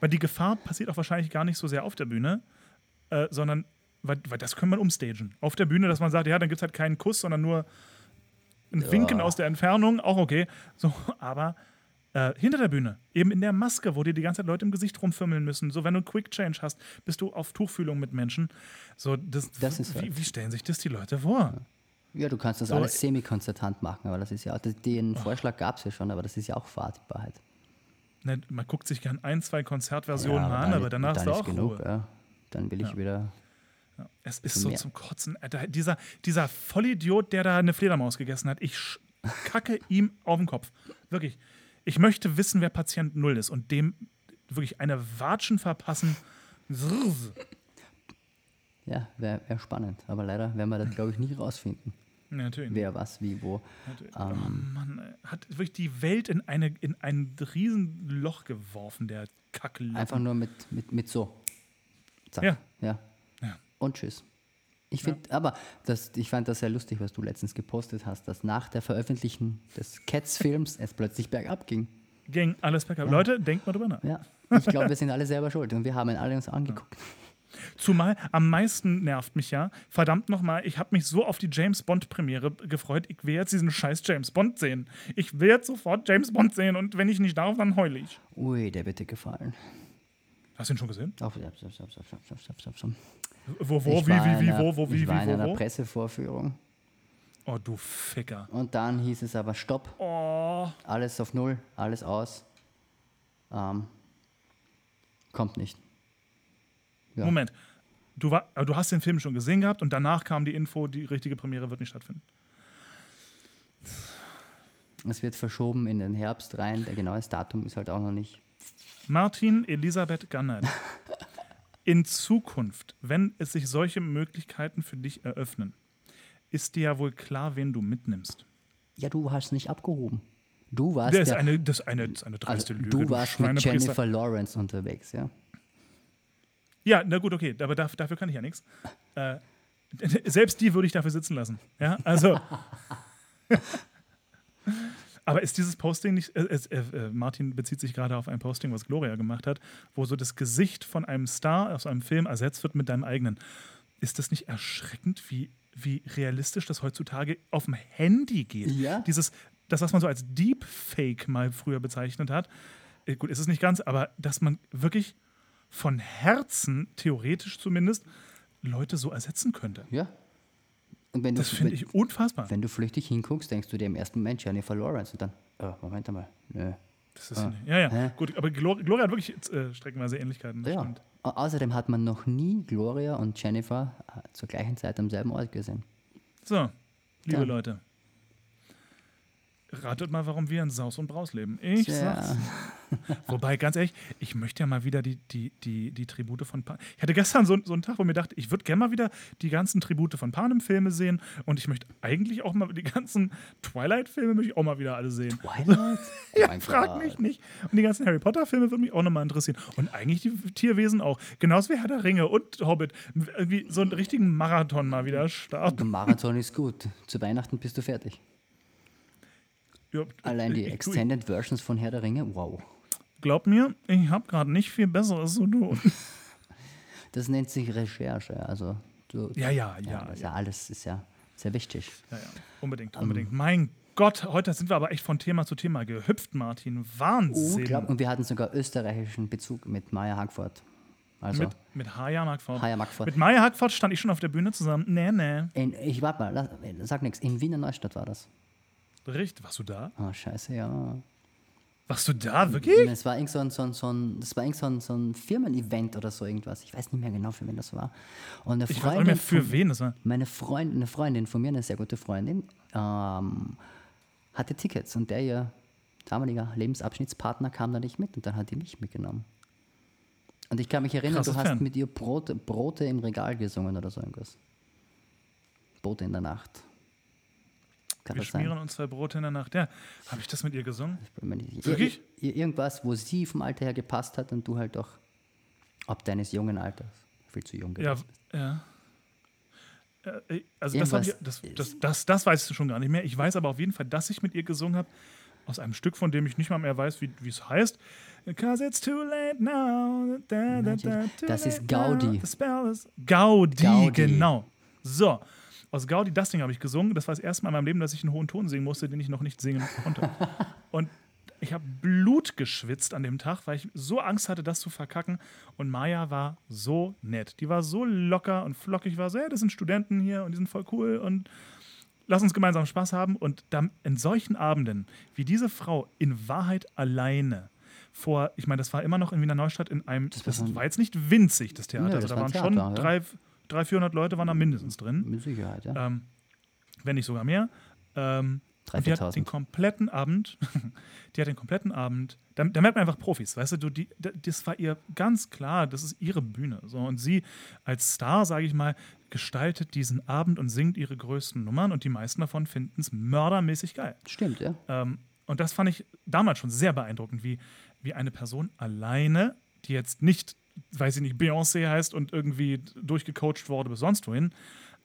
weil die Gefahr passiert auch wahrscheinlich gar nicht so sehr auf der Bühne, äh, sondern, weil, weil das können wir umstagen. Auf der Bühne, dass man sagt, ja, dann gibt es halt keinen Kuss, sondern nur ein Winken aus der Entfernung, auch okay. So, <laughs> aber äh, hinter der Bühne, eben in der Maske, wo dir die ganze Zeit Leute im Gesicht rumfümmeln müssen. So, wenn du einen Quick Change hast, bist du auf Tuchfühlung mit Menschen. So, das, Das ist wie, wie stellen sich das die Leute vor? Ja, du kannst das So, alles semi-konzertant machen, aber das ist ja, den Vorschlag gab es ja schon, aber das ist ja auch Wahrheit. Ne, man guckt sich gern ein, zwei Konzertversionen ja, mal an, dann- aber danach ist auch genug. Ja. Dann will ich wieder. Es ist so mehr. zum Kotzen. Alter, dieser, dieser Vollidiot, der da eine Fledermaus gegessen hat, ich kacke ihm auf den Kopf. Wirklich. Ich möchte wissen, wer Patient Null ist und dem wirklich eine Watschen verpassen. Ja, wäre wär spannend. Aber leider werden wir das, glaube ich, nie rausfinden. Ja, natürlich. Wer, was, wie, wo. Ähm, oh Mann, ey. hat wirklich die Welt in, eine, in ein Riesenloch geworfen, der Kacklappen. Einfach nur mit, mit, mit so. Zack. Ja. ja. Ja. Und tschüss. Ich finde, aber das, ich fand das sehr lustig, was du letztens gepostet hast, dass nach der Veröffentlichung des Cats-Films es plötzlich bergab ging. Ging alles bergab. Leute, denkt mal drüber nach. Ja. Ich glaube, wir sind alle selber schuld und wir haben ihn alle uns angeguckt. Zumal am meisten nervt mich ja, verdammt nochmal, ich habe mich so auf die James Bond-Premiere gefreut, ich will jetzt diesen scheiß James Bond sehen. Ich will jetzt sofort James Bond sehen und wenn ich nicht darf, dann heule ich. Ui, der wird dir gefallen. Hast du ihn schon gesehen? Auf, stopp, stopp, stopp, stopp, stopp, stopp, stopp, stopp. Wo, wo, Ich wie, wie, in wie, einer- wo, wo, wie, Ich war in wie, einer wo, wo? Pressevorführung Oh, du Ficker. und dann hieß es aber Stopp, Oh, alles auf Null, alles aus. Ähm, kommt nicht. Ja. Moment. Du, war, du hast den Film schon gesehen gehabt und danach kam die Info, die richtige Premiere wird nicht stattfinden. Es wird verschoben in den Herbst rein. Der genaue Datum ist halt auch noch nicht. Martin Elisabeth Gannert. <laughs> In Zukunft, wenn es sich solche Möglichkeiten für dich eröffnen, ist dir ja wohl klar, wen du mitnimmst. Ja, du hast nicht abgehoben. Du warst Das ist der, eine, das ist eine, das ist eine dreiste also, Lüge. du warst mit Schweinepriester. Jennifer Lawrence unterwegs, ja? Ja, na gut, okay, aber dafür, dafür kann ich ja nichts. Äh, <laughs> selbst die würde ich dafür sitzen lassen. Ja, also. <laughs> aber ist dieses Posting nicht. Äh, äh, äh, Martin bezieht sich gerade auf ein Posting, was Gloria gemacht hat, wo so das Gesicht von einem Star aus einem Film ersetzt wird mit deinem eigenen. Ist das nicht erschreckend, wie, wie realistisch das heutzutage auf dem Handy geht? Ja. Dieses, das, was man so als Deepfake mal früher bezeichnet hat. Äh, gut, ist es nicht ganz, aber dass man wirklich von Herzen, theoretisch zumindest, Leute so ersetzen könnte. Ja. Du, Das finde ich unfassbar. wenn du flüchtig hinguckst, denkst du dir im ersten Moment Jennifer Lawrence und dann, oh, Moment einmal, nö. Das ist, ja, ja. Hä? Gut, aber Glor Gloria hat wirklich äh, streckenweise Ähnlichkeiten. Das Ja. stimmt. Außerdem hat man noch nie Gloria und Jennifer äh, zur gleichen Zeit am selben Ort gesehen. So, liebe Ja. Leute. Ratet mal, warum wir in Saus und Braus leben. Ich sag's. <laughs> Wobei, ganz ehrlich, ich möchte ja mal wieder die, die, die, die Tribute von Panem. Ich hatte gestern so, so einen Tag, wo mir dachte, ich würde gerne mal wieder die ganzen Tribute von Panem-Filme sehen und ich möchte eigentlich auch mal die ganzen Twilight-Filme möchte ich auch mal wieder alle sehen. Twilight? Oh <laughs> Ja, frag Gott. mich nicht. Und die ganzen Harry Potter-Filme würden mich auch nochmal interessieren. Und eigentlich die Tierwesen auch. Genauso wie Herr der Ringe und Hobbit. Irgendwie so einen richtigen Marathon mal wieder starten. Der Marathon ist gut. Zu Weihnachten bist du fertig. Ja, Allein die Extended Versions von Herr der Ringe, wow. Glaub mir, ich habe gerade nicht viel Besseres zu tun. <laughs> Das nennt sich Recherche. Also, du, Ja, ja, ja. das ist ja alles ist ja sehr wichtig. Ja, ja, unbedingt, Ähm. unbedingt. Mein Gott, heute sind wir aber echt von Thema zu Thema gehüpft, Martin. Wahnsinn. Unglaublich. Und wir hatten sogar österreichischen Bezug mit Maya Hagford. Also, Mit, mit Haya Markford. Haya Markford. Mit Maya Hackford stand ich schon auf der Bühne zusammen. Nee, nee. in, ich warte mal, lass, sag nichts. In Wiener Neustadt war das. Richtig. Warst du da? Oh, scheiße, ja. Warst du da, wirklich? Es war irgend so ein, so ein, so ein, das war irgend so ein, so ein Firmen-Event oder so irgendwas. Ich weiß nicht mehr genau, für wen das war. Und eine Ich weiß auch nicht Freundin mehr für von- wen das war. Meine Freundin, eine Freundin von mir, eine sehr gute Freundin, ähm, hatte Tickets und der ihr damaliger Lebensabschnittspartner kam da nicht mit und dann hat die mich mitgenommen. Und ich kann mich erinnern, Krasses du hast Fan. mit ihr Brote, Brote im Regal gesungen oder so irgendwas. Brote in der Nacht. Kann Wir schmieren uns zwei Brote in der Nacht. Ja, habe ich das mit ihr gesungen? Wirklich? Ir- ir- irgendwas, wo sie vom Alter her gepasst hat und du halt doch ab deines jungen Alters viel zu jung Ja, gewesen bist. ja. Äh, Also das, ich, das, das, das, das weißt du schon gar nicht mehr. Ich weiß aber auf jeden Fall, dass ich mit ihr gesungen habe, aus einem Stück, von dem ich nicht mal mehr weiß, wie es heißt. Because it's too late now. Da, da, da, too Das ist late Gaudi. now. The spell is Gaudi, Gaudi. genau. So, aus Gaudi, das Ding habe ich gesungen. Das war das erste Mal in meinem Leben, dass ich einen hohen Ton singen musste, den ich noch nicht singen konnte. <laughs> Und ich habe Blut geschwitzt an dem Tag, weil ich so Angst hatte, das zu verkacken. Und Maya war so nett. Die war so locker und flockig, war so, ja, das sind Studenten hier und die sind voll cool und lass uns gemeinsam Spaß haben. Und dann in solchen Abenden, wie diese Frau in Wahrheit alleine vor, ich meine, das war immer noch in Wiener Neustadt in einem, das, ein- war jetzt nicht winzig, das Theater. Nö, also das da war waren ein schon Theater, ja. drei, drei, 400 Leute waren da mindestens drin Mit Sicherheit, ja. ähm, wenn nicht sogar mehr. Ähm, Drei, und die hat 4.000. den kompletten Abend, <laughs> die hat den kompletten Abend, da, da merkt man einfach Profis, weißt du, du die, da- das war ihr ganz klar, das ist ihre Bühne. So, und sie als Star, sage ich mal, gestaltet diesen Abend und singt ihre größten Nummern und die meisten davon finden es mördermäßig geil. Stimmt, ja. Ähm, und das fand ich damals schon sehr beeindruckend, wie, wie eine Person alleine, die jetzt nicht, weiß ich nicht, Beyoncé heißt und irgendwie durchgecoacht wurde bis sonst wohin,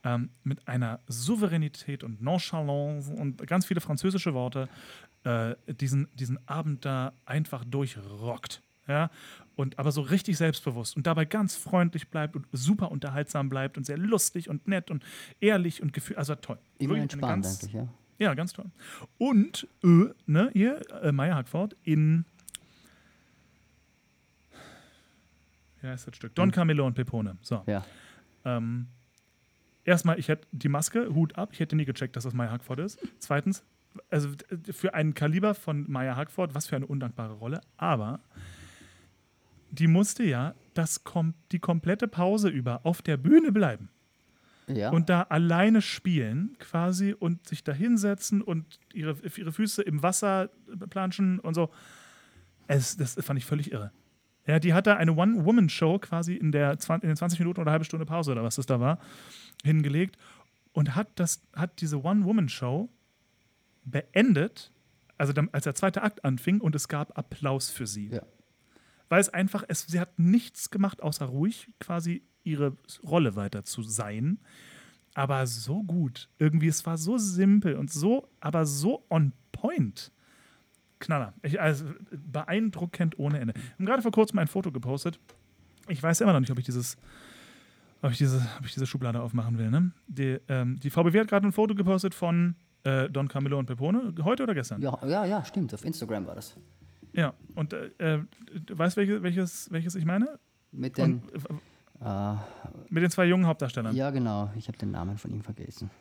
ähm, mit einer Souveränität und Nonchalance und ganz viele französische Worte äh, diesen, diesen Abend da einfach durchrockt. Ja? Und aber so richtig selbstbewusst und dabei ganz freundlich bleibt und super unterhaltsam bleibt und sehr lustig und nett und ehrlich und gefühl, also toll. Immer entspannt ganz- eigentlich, ja. ja, ganz toll. Und, äh, ne, hier, äh, Maya Hackford in. Wie heißt das Stück? Don Camillo und Pepone. So. Ja, Ähm, erstmal, ich hätte die Maske, Hut ab, ich hätte nie gecheckt, dass das Maya Hackford ist. Zweitens, also für einen Kaliber von Maya Hackford, was für eine undankbare Rolle. Aber die musste ja das kom die komplette Pause über auf der Bühne bleiben Ja. und da alleine spielen quasi und sich da hinsetzen und ihre, ihre Füße im Wasser planschen und so. Es, das fand ich völlig irre. Ja, die hat da eine One-Woman-Show quasi in, der 20, in den 20 Minuten oder eine halbe Stunde Pause oder was das da war, hingelegt und hat, das, hat diese One-Woman-Show beendet, also dann, als der zweite Akt anfing und es gab Applaus für sie ja. weil es einfach, es, sie hat nichts gemacht, außer ruhig quasi ihre Rolle weiter zu sein. Aber so gut. Irgendwie, es war so simpel und so, aber so on point. Knaller. Ich, also beeindruckend ohne Ende. Wir haben gerade vor kurzem ein Foto gepostet. Ich weiß immer noch nicht, ob ich dieses, ob ich diese, ob ich diese Schublade aufmachen will. Ne? Die, ähm, die VBW hat gerade ein Foto gepostet von äh, Don Camillo und Pepone. Heute oder gestern? Ja, ja, ja, stimmt. Auf Instagram war das. Ja. Und äh, äh, du weißt, welche, welches, welches ich meine? Mit den. Und, äh, Äh, mit den zwei jungen Hauptdarstellern. ja, genau. Ich habe den Namen von ihm vergessen.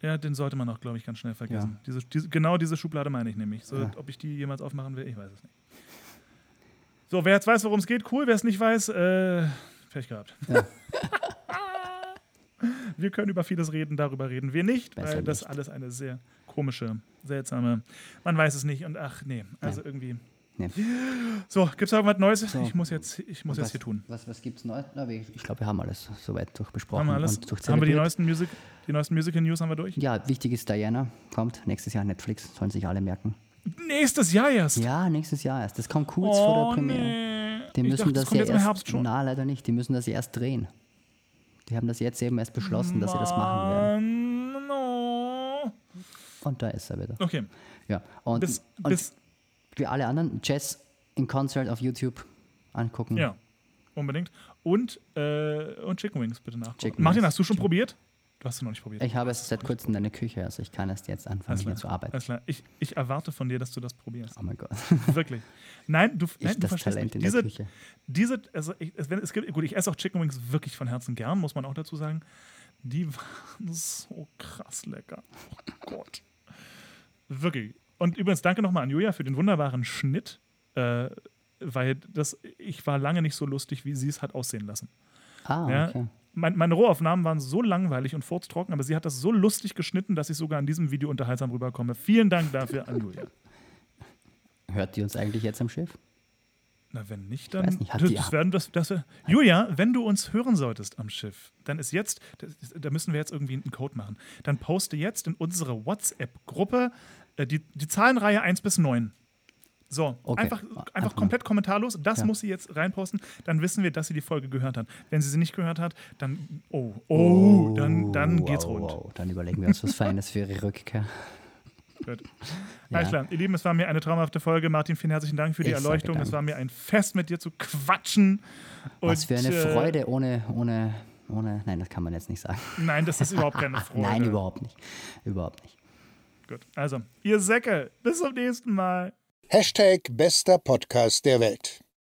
Ja, den sollte man auch, glaube ich, ganz schnell vergessen. Diese, diese, genau diese Schublade meine ich nämlich. So, Ja. Ob ich die jemals aufmachen will, ich weiß es nicht. So, wer jetzt weiß, worum es geht, cool. Wer es nicht weiß, äh, Pech gehabt. Ja. <laughs> wir können über vieles reden, darüber reden wir nicht, Besser weil das nicht. alles eine sehr komische, seltsame, man weiß es nicht und ach nee, also irgendwie. Nee. So, gibt es irgendwas Neues? So. Ich muss jetzt, ich muss Und jetzt was, hier tun. Was, was gibt's Neues? Na, wir- ich glaube, wir haben alles soweit durchbesprochen. Haben wir alles? Und Haben wir die neuesten, Music, die neuesten Musical News haben wir durch? Ja, wichtig ist Diana. Kommt nächstes Jahr Netflix. Sollen sich alle merken. Nächstes Jahr erst. Ja, nächstes Jahr erst. Das kommt kurz vor der Premiere. Oh, nee. Die ich müssen dachte, das, das kommt ja jetzt im erst. Herbst schon. Na, leider nicht. Die müssen das erst drehen. Die haben das jetzt eben erst beschlossen, dass sie das machen werden. No. Und da ist er wieder. Okay, Ja. Und, bis, und bis für alle anderen, Jazz in Concert auf YouTube angucken. ja, unbedingt. Und, äh, und Chicken Wings bitte nachgucken. Chicken Martin, hast du schon probiert? Du hast es noch nicht probiert. Ich habe es seit kurzem in der Küche, also ich kann erst jetzt anfangen, hier zu arbeiten. Alles klar. Ich, ich erwarte von dir, dass du das probierst. Oh mein Gott. <laughs> Wirklich. Nein, du, nein, Ich du das verstehst Talent in nicht. der Diese, Küche. diese also ich, es, wenn, es gibt, gut, ich esse auch Chicken Wings wirklich von Herzen gern, muss man auch dazu sagen. Die <laughs> waren so krass lecker. Oh Gott. Wirklich. Und übrigens danke nochmal an Julia für den wunderbaren Schnitt, äh, weil das, ich war lange nicht so lustig, wie sie es hat aussehen lassen. Ah, Ja, okay. mein, meine Rohaufnahmen waren so langweilig und furztrocken, aber sie hat das so lustig geschnitten, dass ich sogar in diesem Video unterhaltsam rüberkomme. Vielen Dank dafür an Julia. <laughs> Hört die uns eigentlich jetzt am Schiff? Na, wenn nicht, dann. weiß nicht, hat das, die- das werden, das, das, Julia, wenn du uns hören solltest am Schiff, dann ist jetzt, das, da müssen wir jetzt irgendwie einen Code machen. Dann poste jetzt in unsere WhatsApp-Gruppe die, die Zahlenreihe 1 bis 9. So, Okay. einfach, Einfach einfach komplett kommentarlos. Das Ja. muss sie jetzt reinposten. Dann wissen wir, dass sie die Folge gehört hat. Wenn sie sie nicht gehört hat, dann, oh, oh, dann, dann geht's wow, rund. Wow. Dann überlegen wir uns was Feines für ihre Rückkehr. <laughs> Gut. Ja. Alles klar. Ihr Lieben, es war mir eine traumhafte Folge. Martin, vielen herzlichen Dank für die Ich Erleuchtung. Es war mir ein Fest, mit dir zu quatschen. Was Und, für eine äh, Freude ohne, ohne, ohne. Nein, das kann man jetzt nicht sagen. Nein, das ist überhaupt keine <laughs> Freude. Nein, überhaupt nicht. Überhaupt nicht. Gut. Also, ihr Säcke, bis zum nächsten Mal. Hashtag bester Podcast der Welt.